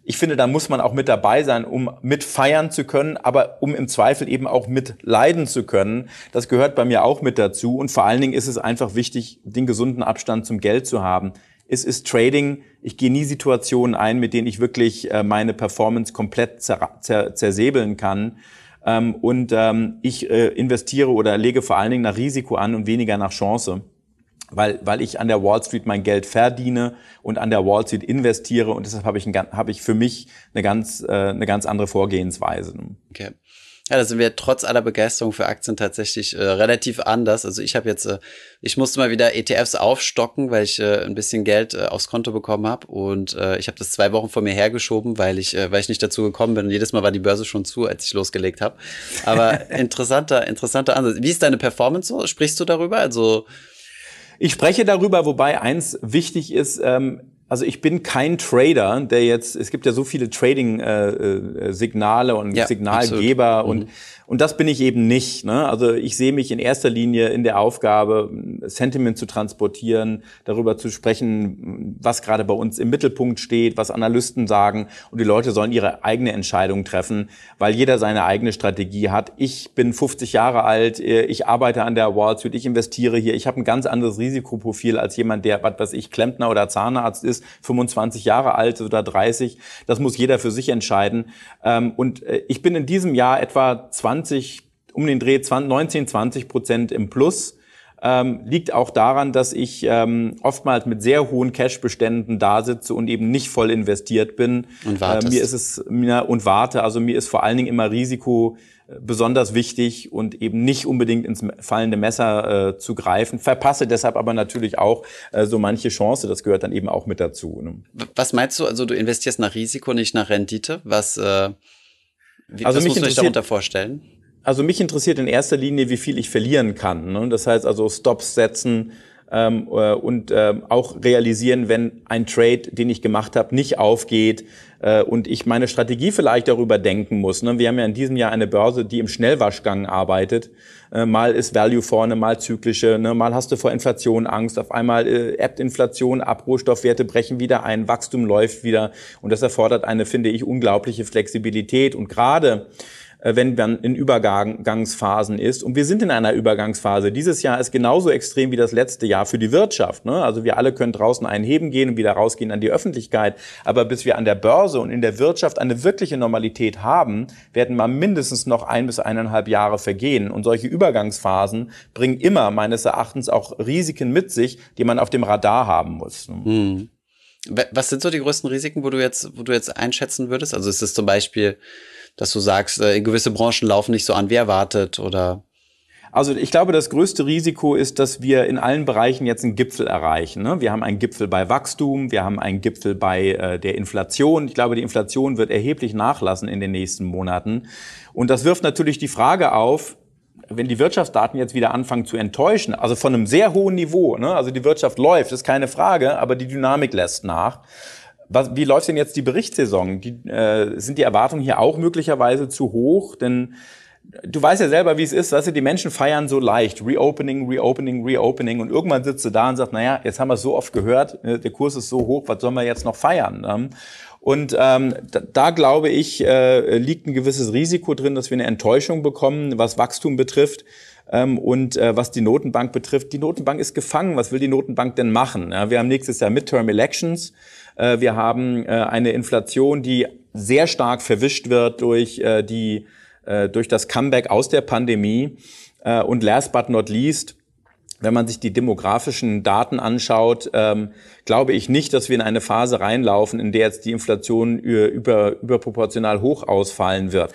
ich finde, da muss man auch mit dabei sein, um mit feiern zu können, aber um im Zweifel eben auch mit leiden zu können. Das gehört bei mir auch mit dazu. Und vor allen Dingen ist es einfach wichtig, den gesunden Abstand zum Geld zu haben. Es ist Trading. Ich gehe nie Situationen ein, mit denen ich wirklich äh, meine Performance komplett zer zer zersäbeln kann. Ähm, und ähm, ich äh, investiere oder lege vor allen Dingen nach Risiko an und weniger nach Chance weil, weil ich an der Wall Street mein Geld verdiene und an der Wall Street investiere und deshalb habe ich, ein, habe ich für mich eine ganz, äh, eine ganz andere Vorgehensweise. Okay. Ja, da sind wir trotz aller Begeisterung für Aktien tatsächlich äh, relativ anders. Also ich habe jetzt, äh, ich musste mal wieder ETFs aufstocken, weil ich äh, ein bisschen Geld äh, aufs Konto bekommen habe und äh, ich habe das zwei Wochen vor mir hergeschoben, weil ich, äh, weil ich nicht dazu gekommen bin. Und jedes Mal war die Börse schon zu, als ich losgelegt habe. Aber interessanter, interessanter Ansatz. Wie ist deine Performance so? Sprichst du darüber? Also ich spreche darüber, wobei eins wichtig ist, ähm, also ich bin kein Trader, der jetzt, es gibt ja so viele Trading-Signale äh, äh, und ja, Signalgeber absolut. und mhm. Und das bin ich eben nicht. Ne? Also ich sehe mich in erster Linie in der Aufgabe, Sentiment zu transportieren, darüber zu sprechen, was gerade bei uns im Mittelpunkt steht, was Analysten sagen. Und die Leute sollen ihre eigene Entscheidung treffen, weil jeder seine eigene Strategie hat. Ich bin 50 Jahre alt, ich arbeite an der Wall Street, ich investiere hier. Ich habe ein ganz anderes Risikoprofil als jemand, der, was weiß ich, Klempner oder Zahnarzt ist, 25 Jahre alt oder 30. Das muss jeder für sich entscheiden. Ähm, und äh, ich bin in diesem Jahr etwa 20 20, um den Dreh 20, 19, 20 Prozent im Plus. Ähm, liegt auch daran, dass ich ähm, oftmals mit sehr hohen Cash-Beständen da sitze und eben nicht voll investiert bin. Und warte. Äh, mir ist es mir und warte. Also mir ist vor allen Dingen immer Risiko äh, besonders wichtig und eben nicht unbedingt ins fallende Messer äh, zu greifen. Verpasse deshalb aber natürlich auch äh, so manche Chance. Das gehört dann eben auch mit dazu. Ne? Was meinst du? Also du investierst nach Risiko, nicht nach Rendite? Was äh wie, also was mich muss darunter vorstellen? Also mich interessiert in erster Linie, wie viel ich verlieren kann. Ne? Das heißt also Stops setzen ähm, äh, und äh, auch realisieren, wenn ein Trade, den ich gemacht habe, nicht aufgeht äh, und ich meine Strategie vielleicht darüber denken muss. Ne? Wir haben ja in diesem Jahr eine Börse, die im Schnellwaschgang arbeitet. Äh, mal ist Value vorne, mal zyklische, ne? mal hast du vor Inflation Angst, auf einmal äh, ebbt Inflation ab, Rohstoffwerte brechen wieder ein, Wachstum läuft wieder und das erfordert eine, finde ich, unglaubliche Flexibilität und gerade wenn man in Übergangsphasen ist. Und wir sind in einer Übergangsphase. Dieses Jahr ist genauso extrem wie das letzte Jahr für die Wirtschaft. Ne? Also wir alle können draußen einheben gehen und wieder rausgehen an die Öffentlichkeit. Aber bis wir an der Börse und in der Wirtschaft eine wirkliche Normalität haben, werden mal mindestens noch ein bis eineinhalb Jahre vergehen. Und solche Übergangsphasen bringen immer meines Erachtens auch Risiken mit sich, die man auf dem Radar haben muss. Mhm. Was sind so die größten Risiken, wo du jetzt, wo du jetzt einschätzen würdest? Also ist es zum Beispiel, dass du sagst, äh, gewisse Branchen laufen nicht so an wie erwartet oder? Also ich glaube, das größte Risiko ist, dass wir in allen Bereichen jetzt einen Gipfel erreichen. Ne? Wir haben einen Gipfel bei Wachstum, wir haben einen Gipfel bei äh, der Inflation. Ich glaube, die Inflation wird erheblich nachlassen in den nächsten Monaten. Und das wirft natürlich die Frage auf, wenn die Wirtschaftsdaten jetzt wieder anfangen zu enttäuschen, also von einem sehr hohen Niveau, ne? also die Wirtschaft läuft, ist keine Frage, aber die Dynamik lässt nach. Was, wie läuft denn jetzt die Berichtssaison? Die, äh, sind die Erwartungen hier auch möglicherweise zu hoch? Denn du weißt ja selber, wie es ist, weißt du, die Menschen feiern so leicht. Reopening, Reopening, Reopening. Und irgendwann sitzt du da und sagt, naja, jetzt haben wir es so oft gehört, äh, der Kurs ist so hoch, was sollen wir jetzt noch feiern? Ähm, und ähm, da, da glaube ich, äh, liegt ein gewisses Risiko drin, dass wir eine Enttäuschung bekommen, was Wachstum betrifft. Ähm, und äh, was die Notenbank betrifft, die Notenbank ist gefangen. Was will die Notenbank denn machen? Wir haben nächstes Jahr Midterm Elections. Äh, wir haben äh, eine Inflation, die sehr stark verwischt wird durch äh, die durch das Comeback aus der Pandemie. Und last but not least, wenn man sich die demografischen Daten anschaut, ähm, glaube ich nicht, dass wir in eine Phase reinlaufen, in der jetzt die Inflation über, überproportional hoch ausfallen wird.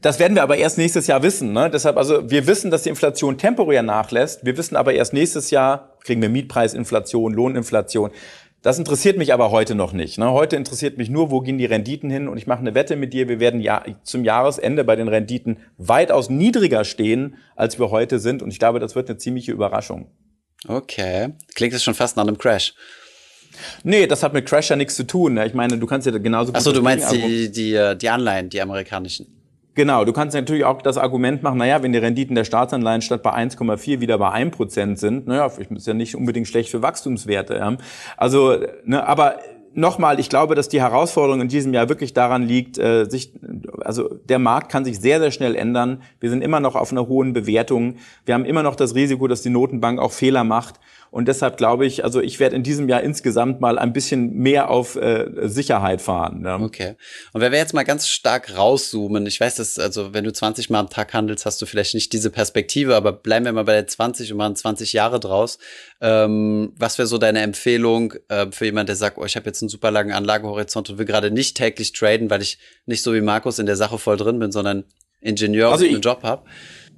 Das werden wir aber erst nächstes Jahr wissen. Ne? Deshalb, also wir wissen, dass die Inflation temporär nachlässt. Wir wissen aber erst nächstes Jahr kriegen wir Mietpreisinflation, Lohninflation. Das interessiert mich aber heute noch nicht. Ne? Heute interessiert mich nur, wo gehen die Renditen hin? Und ich mache eine Wette mit dir, wir werden ja zum Jahresende bei den Renditen weitaus niedriger stehen, als wir heute sind. Und ich glaube, das wird eine ziemliche Überraschung. Okay. Klingt es schon fast nach einem Crash. Nee, das hat mit Crash ja nichts zu tun. Ne? Ich meine, du kannst ja genauso. Achso, du meinst die, die, äh, die Anleihen, die amerikanischen. Genau, du kannst natürlich auch das Argument machen, naja, wenn die Renditen der Staatsanleihen statt bei 1,4 wieder bei 1 Prozent sind, naja, ist ja nicht unbedingt schlecht für Wachstumswerte. Ja. Also, ne, aber nochmal, ich glaube, dass die Herausforderung in diesem Jahr wirklich daran liegt, äh, sich, also der Markt kann sich sehr, sehr schnell ändern. Wir sind immer noch auf einer hohen Bewertung. Wir haben immer noch das Risiko, dass die Notenbank auch Fehler macht. Und deshalb glaube ich, also ich werde in diesem Jahr insgesamt mal ein bisschen mehr auf äh, Sicherheit fahren. Ja. Okay. Und wenn wir jetzt mal ganz stark rauszoomen, ich weiß, dass, also wenn du 20 Mal am Tag handelst, hast du vielleicht nicht diese Perspektive, aber bleiben wir mal bei der 20 und machen 20 Jahre draus. Ähm, was wäre so deine Empfehlung äh, für jemand, der sagt, oh, ich habe jetzt einen super langen Anlagehorizont und will gerade nicht täglich traden, weil ich nicht so wie Markus in der Sache voll drin bin, sondern Ingenieur also und einen Job habe?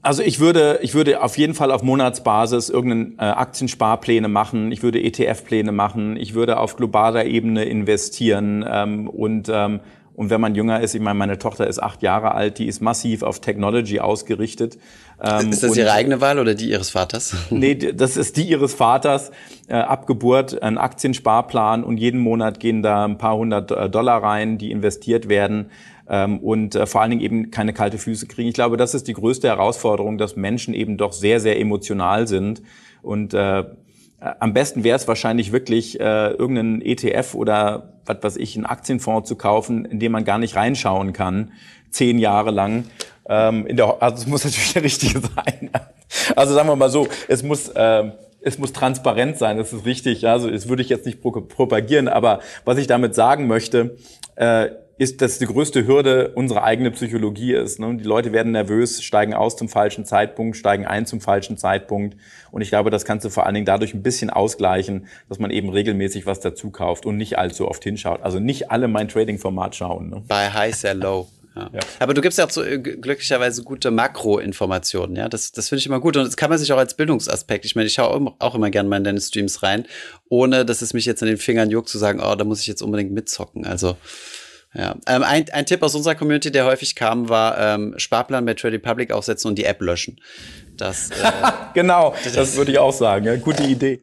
Also ich würde, ich würde auf jeden Fall auf Monatsbasis irgendeinen äh, Aktiensparpläne machen. Ich würde ETF-Pläne machen. Ich würde auf globaler Ebene investieren ähm, und ähm, und wenn man jünger ist, ich meine, meine Tochter ist acht Jahre alt, die ist massiv auf Technology ausgerichtet. Ähm, ist das ihre eigene Wahl oder die ihres Vaters? nee, das ist die ihres Vaters. Äh, ab Geburt ein Aktiensparplan und jeden Monat gehen da ein paar hundert äh, Dollar rein, die investiert werden und äh, vor allen Dingen eben keine kalte Füße kriegen. Ich glaube, das ist die größte Herausforderung, dass Menschen eben doch sehr, sehr emotional sind und äh, am besten wäre es wahrscheinlich wirklich, äh, irgendeinen ETF oder was weiß ich, einen Aktienfonds zu kaufen, in dem man gar nicht reinschauen kann, zehn Jahre lang. Ähm, in der, also es muss natürlich der richtige sein. Also sagen wir mal so, es muss, äh, es muss transparent sein, das ist richtig. Also das würde ich jetzt nicht propagieren, aber was ich damit sagen möchte, äh, ist, dass die größte Hürde unsere eigene Psychologie ist. Ne? Die Leute werden nervös, steigen aus zum falschen Zeitpunkt, steigen ein zum falschen Zeitpunkt. Und ich glaube, das kannst du vor allen Dingen dadurch ein bisschen ausgleichen, dass man eben regelmäßig was dazu kauft und nicht allzu oft hinschaut. Also nicht alle mein Trading-Format schauen. Ne? Bei High, sehr low. Ja. Ja. Aber du gibst ja auch so äh, glücklicherweise gute Makroinformationen, ja. Das, das finde ich immer gut. Und das kann man sich auch als Bildungsaspekt. Ich meine, ich schaue auch immer gerne mal in deine Streams rein, ohne dass es mich jetzt in den Fingern juckt, zu sagen, oh, da muss ich jetzt unbedingt mitzocken. Also ja, ähm, ein, ein Tipp aus unserer Community, der häufig kam, war ähm, Sparplan bei Trade Republic aufsetzen und die App löschen. Das, äh, genau, das, das würde ich auch sagen. Ja, gute Idee.